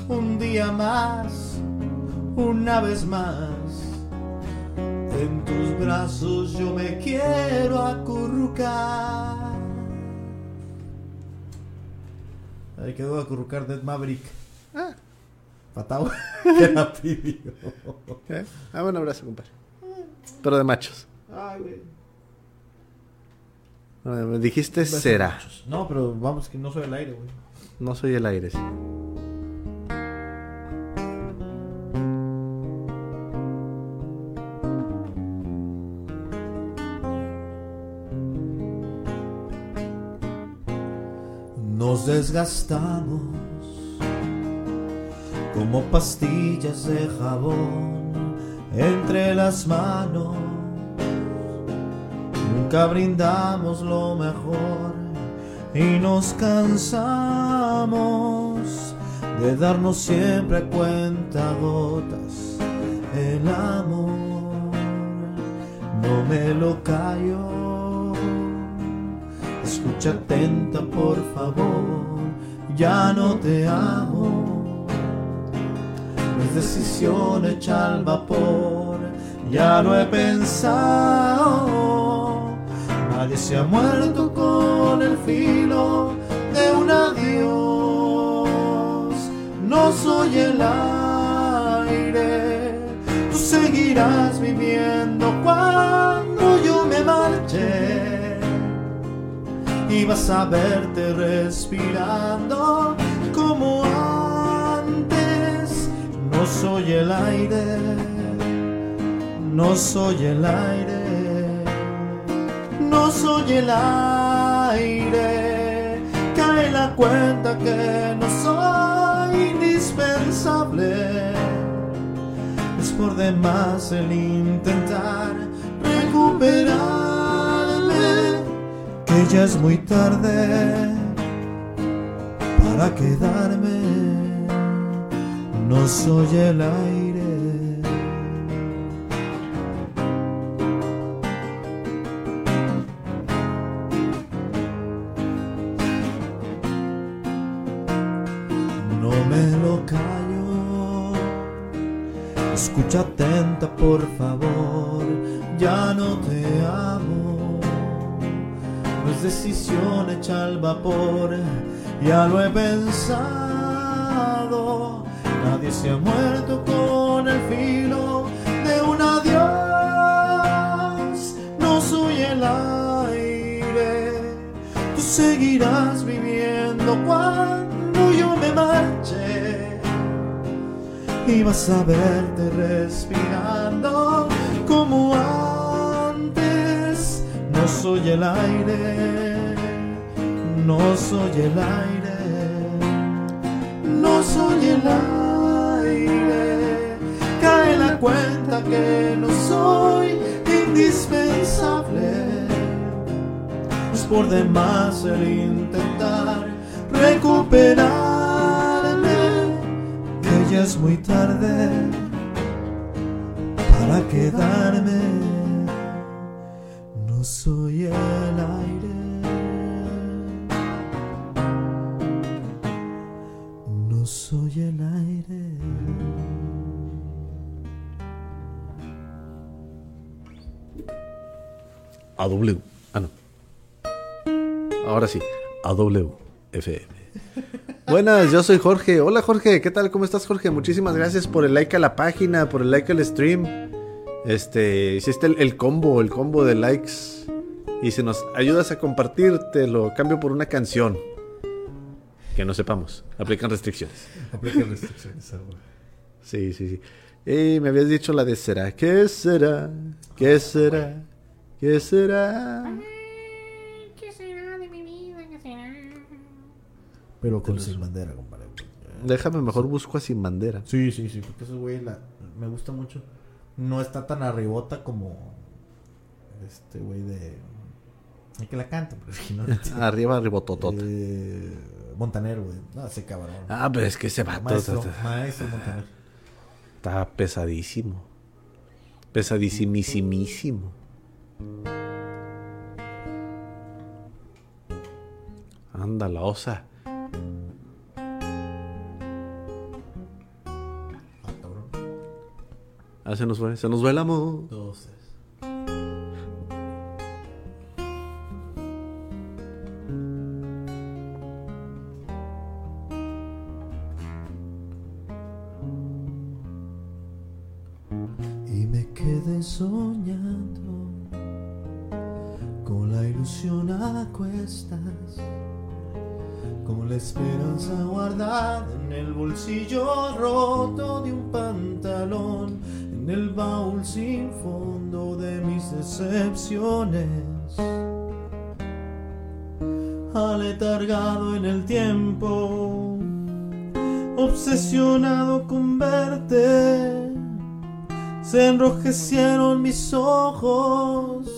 S1: Un día más, una vez más. En tus brazos yo me quiero acurrucar. Ahí quedó acurrucar Dead Maverick.
S2: Ah,
S1: Patao. que la pidió.
S2: ¿eh? Ah, un abrazo, compadre. Pero de machos.
S1: Ay, güey.
S2: Bueno, me dijiste será.
S1: No, pero vamos, que no soy el aire, güey.
S2: No soy el aire. sí.
S1: Desgastamos como pastillas de jabón entre las manos. Nunca brindamos lo mejor y nos cansamos de darnos siempre cuenta gotas el amor. No me lo callo. Escucha atenta, por favor. Ya no te amo. No es decisión hecha al vapor. Ya lo he pensado. Nadie se ha muerto con el filo de un adiós. No soy el aire. Tú seguirás viviendo cuando yo me marche y vas a verte respirando como antes. No soy el aire, no soy el aire, no soy el aire. Cae la cuenta que no soy indispensable. Es por demás el intentar recuperarme que es muy tarde para quedarme. No soy el aire. No me lo callo. Escucha atenta, por favor. Ya no te amo. Es decisión hecha al vapor, ya lo he pensado. Nadie se ha muerto con el filo de un adiós. No soy el aire, tú seguirás viviendo cuando yo me marche. Y vas a verte respirando como antes. No soy el aire, no soy el aire, no soy el aire. Cae la cuenta que no soy indispensable. Es por demás el intentar recuperarme, que ya es muy tarde para quedarme.
S2: AW. Ah, no. Ahora sí. AW FM. Buenas, yo soy Jorge. Hola Jorge, ¿qué tal? ¿Cómo estás Jorge? Muchísimas gracias por el like a la página, por el like al stream. Este, hiciste el, el combo, el combo de likes. Y si nos ayudas a compartir, te lo cambio por una canción. Que no sepamos. Aplican restricciones.
S3: Aplica restricciones. ah.
S2: Sí, sí, sí. Y me habías dicho la de será. ¿Qué será? ¿Qué será? ¿Qué será?
S5: ¿Qué será de mi vida? ¿Qué será?
S3: Pero con sin bandera, compadre.
S2: Déjame mejor busco a sin bandera.
S3: Sí, sí, sí, porque ese güey la, me gusta mucho. No está tan arribota como este güey de... El que la canta, pero si no...
S2: Arriba, ribototota.
S3: Eh, Montanero, güey. No, ese cabrón.
S2: Ah, pero es que ese vato
S3: maestro,
S2: está,
S3: maestro Montanero.
S2: está pesadísimo. Pesadísimísimísimo. Anda, la osa.
S3: Ah,
S2: se nos fue, se nos fue el amor.
S1: En el bolsillo roto de un pantalón, en el baúl sin fondo de mis decepciones. Aletargado en el tiempo, obsesionado con verte se enrojecieron mis ojos,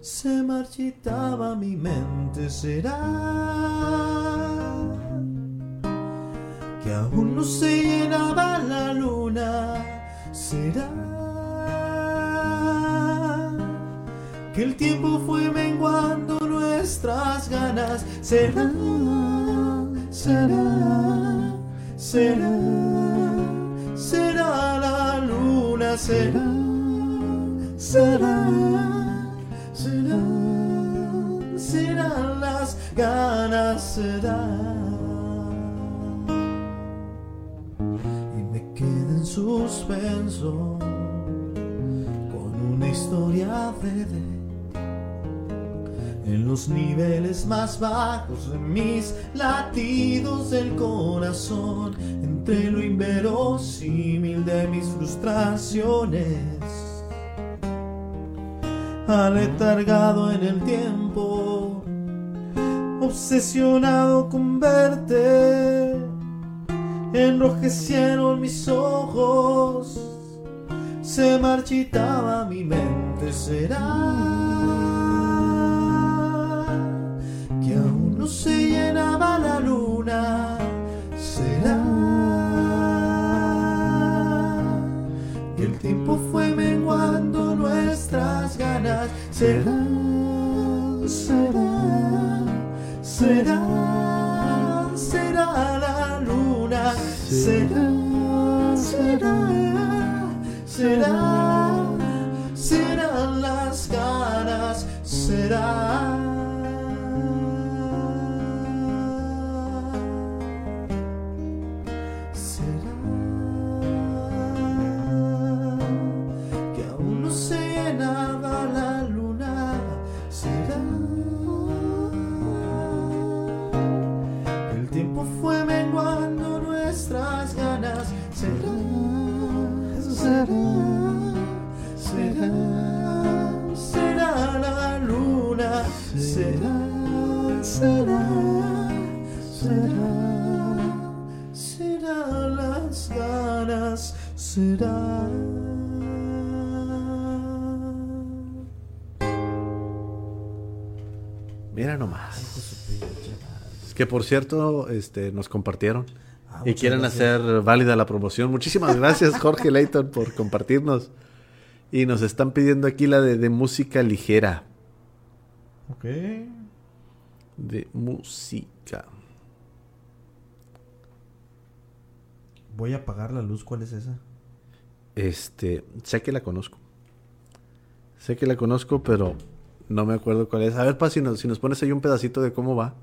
S1: se marchitaba mi mente, será que aún no se llenaba la luna, será que el tiempo fue menguando nuestras ganas, será, será, será, será la luna, será, será, será, serán las ganas, será. Suspenso con una historia breve en los niveles más bajos de mis latidos del corazón, entre lo inverosímil de mis frustraciones, aletargado en el tiempo, obsesionado con verte, enrojecieron mis ojos, se marchitaba mi mente, será que aún no se llenaba la luna, será que el tiempo fue menguando nuestras ganas, será, será, será, será la luna, será, será, será, serán las será. Será Será, será, será, será las ganas. Será.
S2: Mira nomás. Es que por cierto, este, nos compartieron.
S3: Ah,
S2: y quieren
S3: gracias.
S2: hacer válida la promoción. Muchísimas gracias, Jorge Leighton, por compartirnos. Y nos están pidiendo aquí la de, de música ligera.
S3: Ok.
S2: De música.
S3: Voy a apagar la luz. ¿Cuál es esa?
S2: Este, sé que la conozco. Sé que la conozco, pero no me acuerdo cuál es. A ver, pa, si nos, si nos pones ahí un pedacito de cómo va.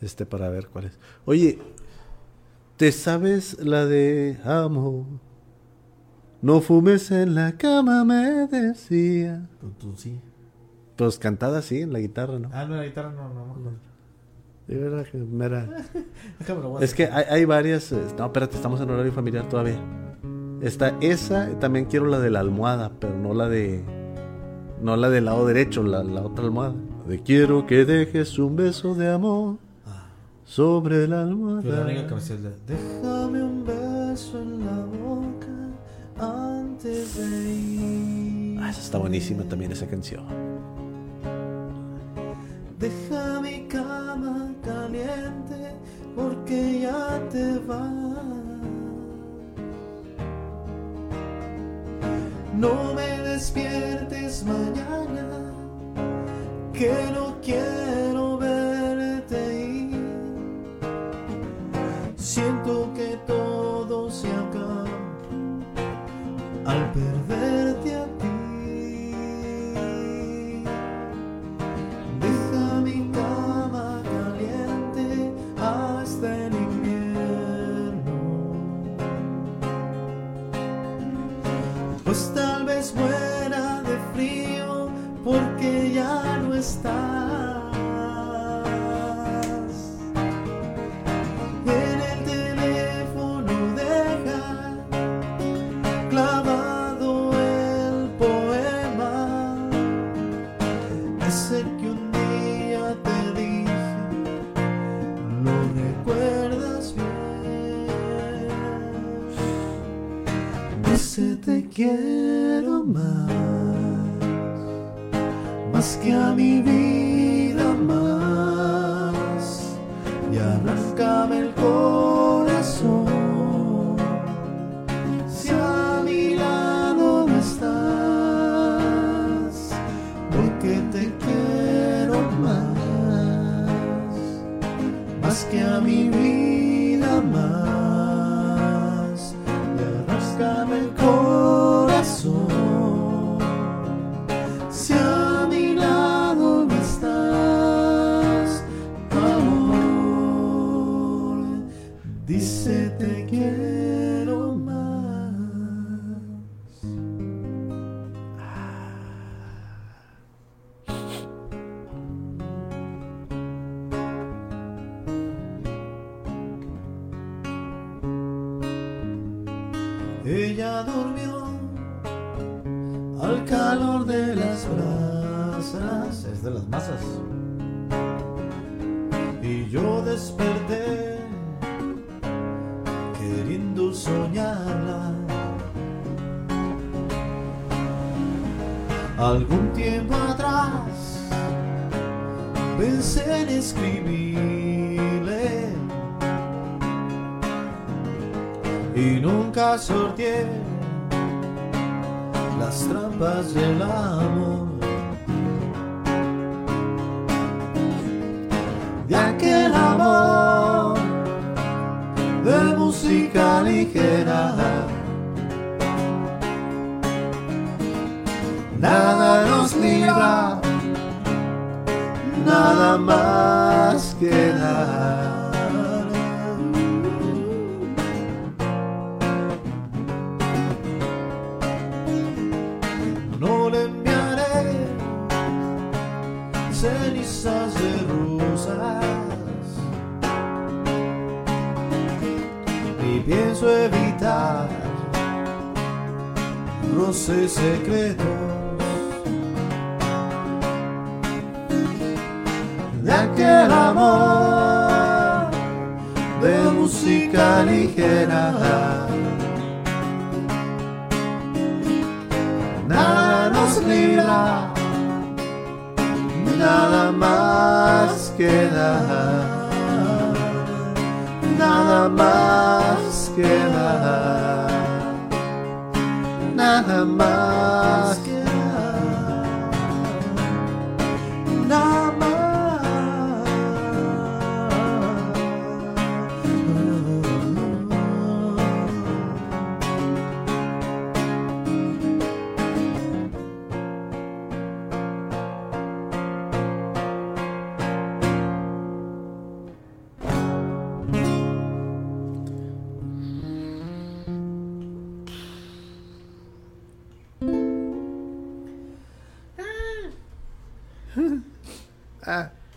S2: Este, para ver cuál es. Oye, ¿te sabes la de amo? No fumes en la cama, me decía.
S3: Tú, tú sí.
S2: Pues cantada así, en la guitarra, ¿no?
S3: Ah, no, la guitarra no, no. no.
S2: De verdad que mera- Es que hay, hay varias. eh, No, espérate, estamos en horario familiar todavía. Está esa, también quiero la de la almohada, pero no la de. No la del lado derecho, la, la otra almohada. De quiero que dejes un beso de amor sobre la almohada.
S1: Déjame un beso en la boca antes de ir.
S2: Ah, esa está buenísima también esa canción.
S1: Deja mi cama caliente porque ya te vas. No me despiertes mañana que no quiero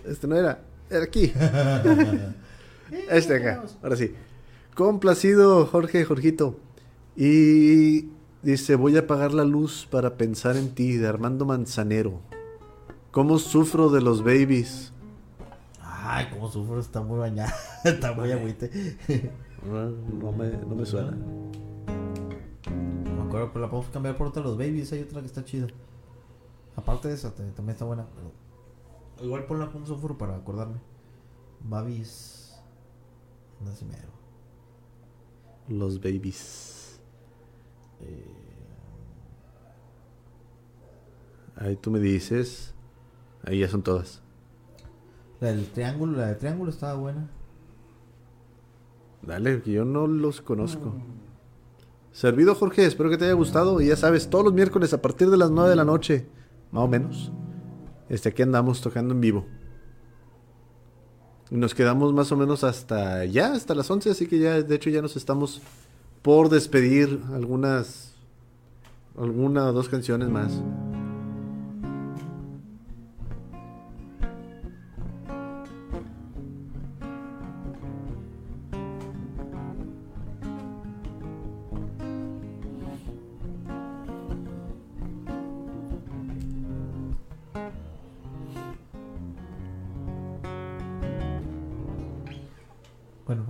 S1: este no era. Era aquí. este acá. Ahora sí. Complacido, Jorge, Jorgito. Y dice, voy a apagar la luz para pensar en ti, de Armando Manzanero. ¿Cómo sufro de los babies?
S2: Ay, cómo sufro, está muy bañada. Está muy agüite.
S1: No, no me, no me suena.
S2: No me acuerdo, pero la podemos cambiar por otra de los babies. Hay otra que está chida. Aparte de esa, también está buena. pero Igual ponla con sulfuro para acordarme. Babies. No sé mero.
S1: Los babies.
S2: Eh,
S1: Ahí tú me dices. Ahí ya son todas.
S2: La del triángulo, la del triángulo estaba buena.
S1: Dale, que yo no los conozco. Servido Jorge, espero que te haya gustado. Y ya sabes, todos los miércoles a partir de las 9 de la noche, más o menos. Este, aquí andamos tocando en vivo. Y nos quedamos más o menos hasta ya, hasta las 11, así que ya, de hecho, ya nos estamos por despedir algunas, alguna o dos canciones más.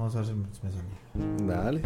S2: Vamos a ver si me.
S1: Dale.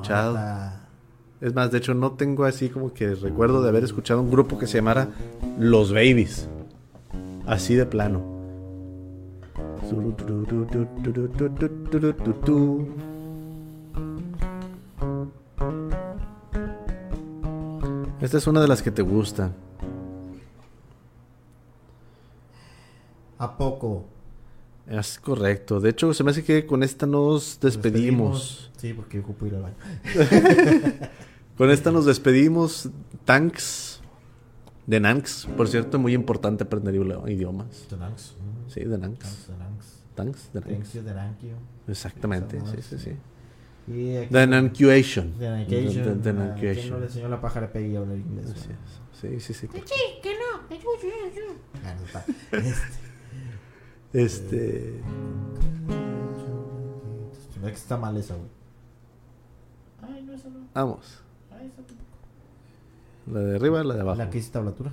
S2: Escuchado. Es más, de hecho no tengo así como que recuerdo de haber escuchado un grupo que se llamara Los Babies. Así de plano. Esta es una de las que te gustan.
S1: ¿A poco?
S2: Es correcto. De hecho, se me hace que con esta nos despedimos.
S1: Sí, porque ocupo ir al baño.
S2: Con esta nos despedimos. Tanks. De Nanks. Por cierto, muy importante aprender idiomas.
S1: Tenanx. mm,
S2: Sí, de Nanks. Tanks. De Nanks.
S1: Tenanx, Tenanquio.
S2: Exactamente. Sí, sí, sí.
S1: Y aquí-
S2: The Nancuation. The
S1: ah, ¿Quién no le enseñó a la pájara Peggy a hablar inglés?
S2: Sí, sí, sí.
S6: Sí, que no.
S1: Este.
S2: Este.
S1: Se ve que está mal esa, güey. Ay, no, esa no.
S2: Vamos.
S1: Ay, esa tampoco.
S2: La de arriba, la de abajo.
S1: La que hice tablatura.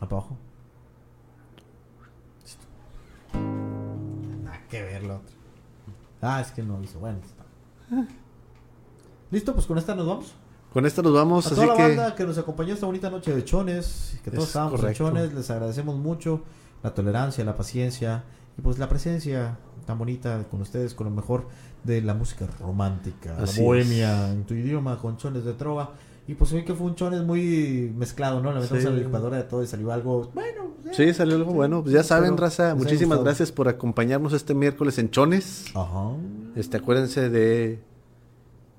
S1: Abajo. Nada que ver la otra. Ah, es que no hizo. Bueno, está. Listo, pues con esta nos vamos.
S2: Con esta nos vamos,
S1: A
S2: así
S1: toda la
S2: que.
S1: banda que nos acompañó esta bonita noche de chones, que todos
S2: Es
S1: estábamos
S2: correcto.
S1: en chones, les agradecemos mucho la tolerancia, la paciencia y pues la presencia tan bonita con ustedes, con lo mejor de la música romántica,
S2: Así
S1: la bohemia en tu idioma, con chones de trova. Y pues vi que fue un chones muy mezclado, ¿no? Le metemos
S2: Sí.
S1: a la licuadora de todo y salió algo, bueno. eh,
S2: Sí, salió algo bueno. Pues ya saben,
S1: pero
S2: raza,
S1: haya
S2: muchísimas gracias por acompañarnos este miércoles en Chones.
S1: Ajá.
S2: Este, acuérdense de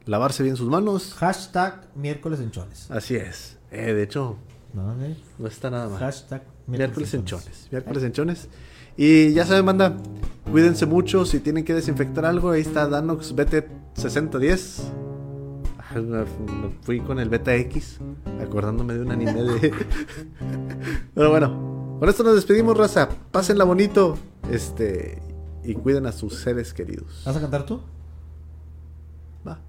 S2: lavarse bien sus manos.
S1: Hashtag miércoles en chones.
S2: Así es. Eh, de hecho,
S1: ¿No? ¿Eh?
S2: no está nada mal.
S1: Hashtag
S2: Miércoles en chones. Miércoles en chones. Y ya saben, banda, cuídense mucho. Si tienen que desinfectar algo, ahí está Danox BT 6010. Ah, Fui con el Beta X, acordándome de un anime de. Pero bueno, con esto nos despedimos, raza. Pásenla bonito. Este. Y cuiden a sus seres queridos.
S1: ¿Vas a cantar tú?
S2: Va.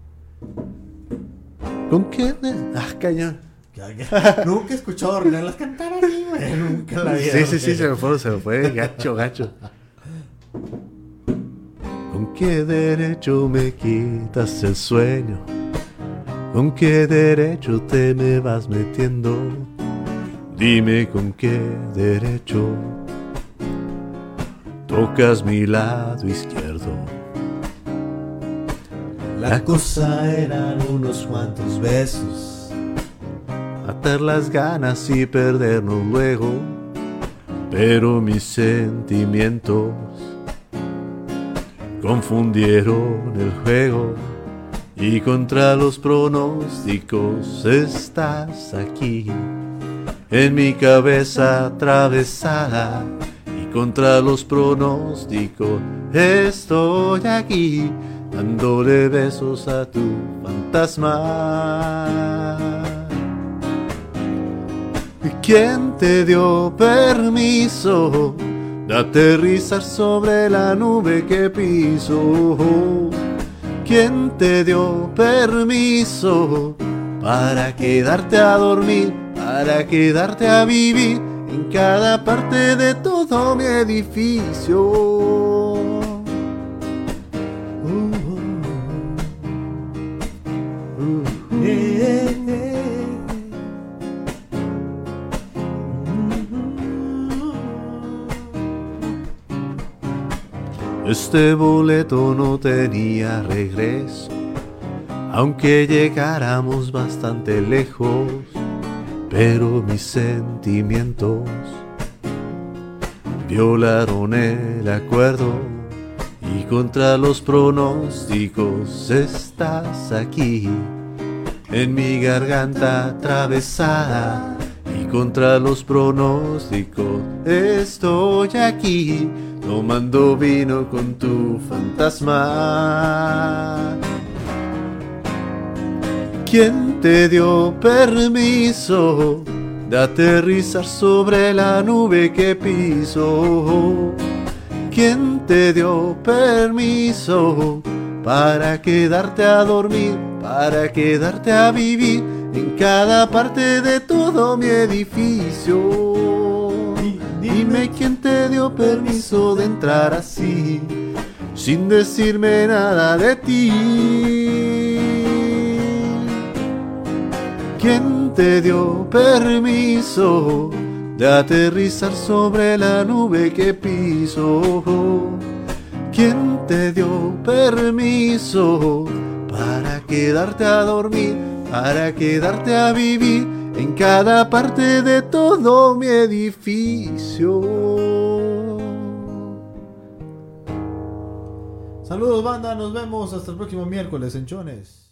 S2: ¿Con qué? Ah, cañón.
S1: Nunca he escuchado a las cantar así, güey. Nunca la.
S2: Sí, sí, sí, se me fue, se me fue. Gacho, gacho. ¿Con qué derecho me quitas el sueño? ¿Con qué derecho te me vas metiendo? Dime con qué derecho tocas mi lado izquierdo.
S1: La cosa eran unos cuantos besos.
S2: Matar las ganas y perdernos luego. Pero mis sentimientos confundieron el juego. Y contra los pronósticos estás aquí. En mi cabeza atravesada. Y contra los pronósticos estoy aquí. Dándole besos a tu fantasma. ¿Quién te dio permiso de aterrizar sobre la nube que piso? ¿Quién te dio permiso para quedarte a dormir, para quedarte a vivir en cada parte de todo mi edificio? Este boleto no tenía regreso, aunque llegáramos bastante lejos, pero mis sentimientos violaron el acuerdo y contra los pronósticos estás aquí, en mi garganta atravesada contra los pronósticos estoy aquí tomando vino con tu fantasma. ¿Quién te dio permiso de aterrizar sobre la nube que piso? ¿Quién te dio permiso para quedarte a dormir, para quedarte a vivir en cada parte de todo mi edificio? Dime quién te dio permiso de entrar así, sin decirme nada de ti. ¿Quién te dio permiso de aterrizar sobre la nube que piso? ¿Quién te dio permiso para quedarte a dormir, para quedarte a vivir en cada parte de todo mi edificio?
S3: Saludos, banda. Nos vemos hasta el próximo miércoles en Chones.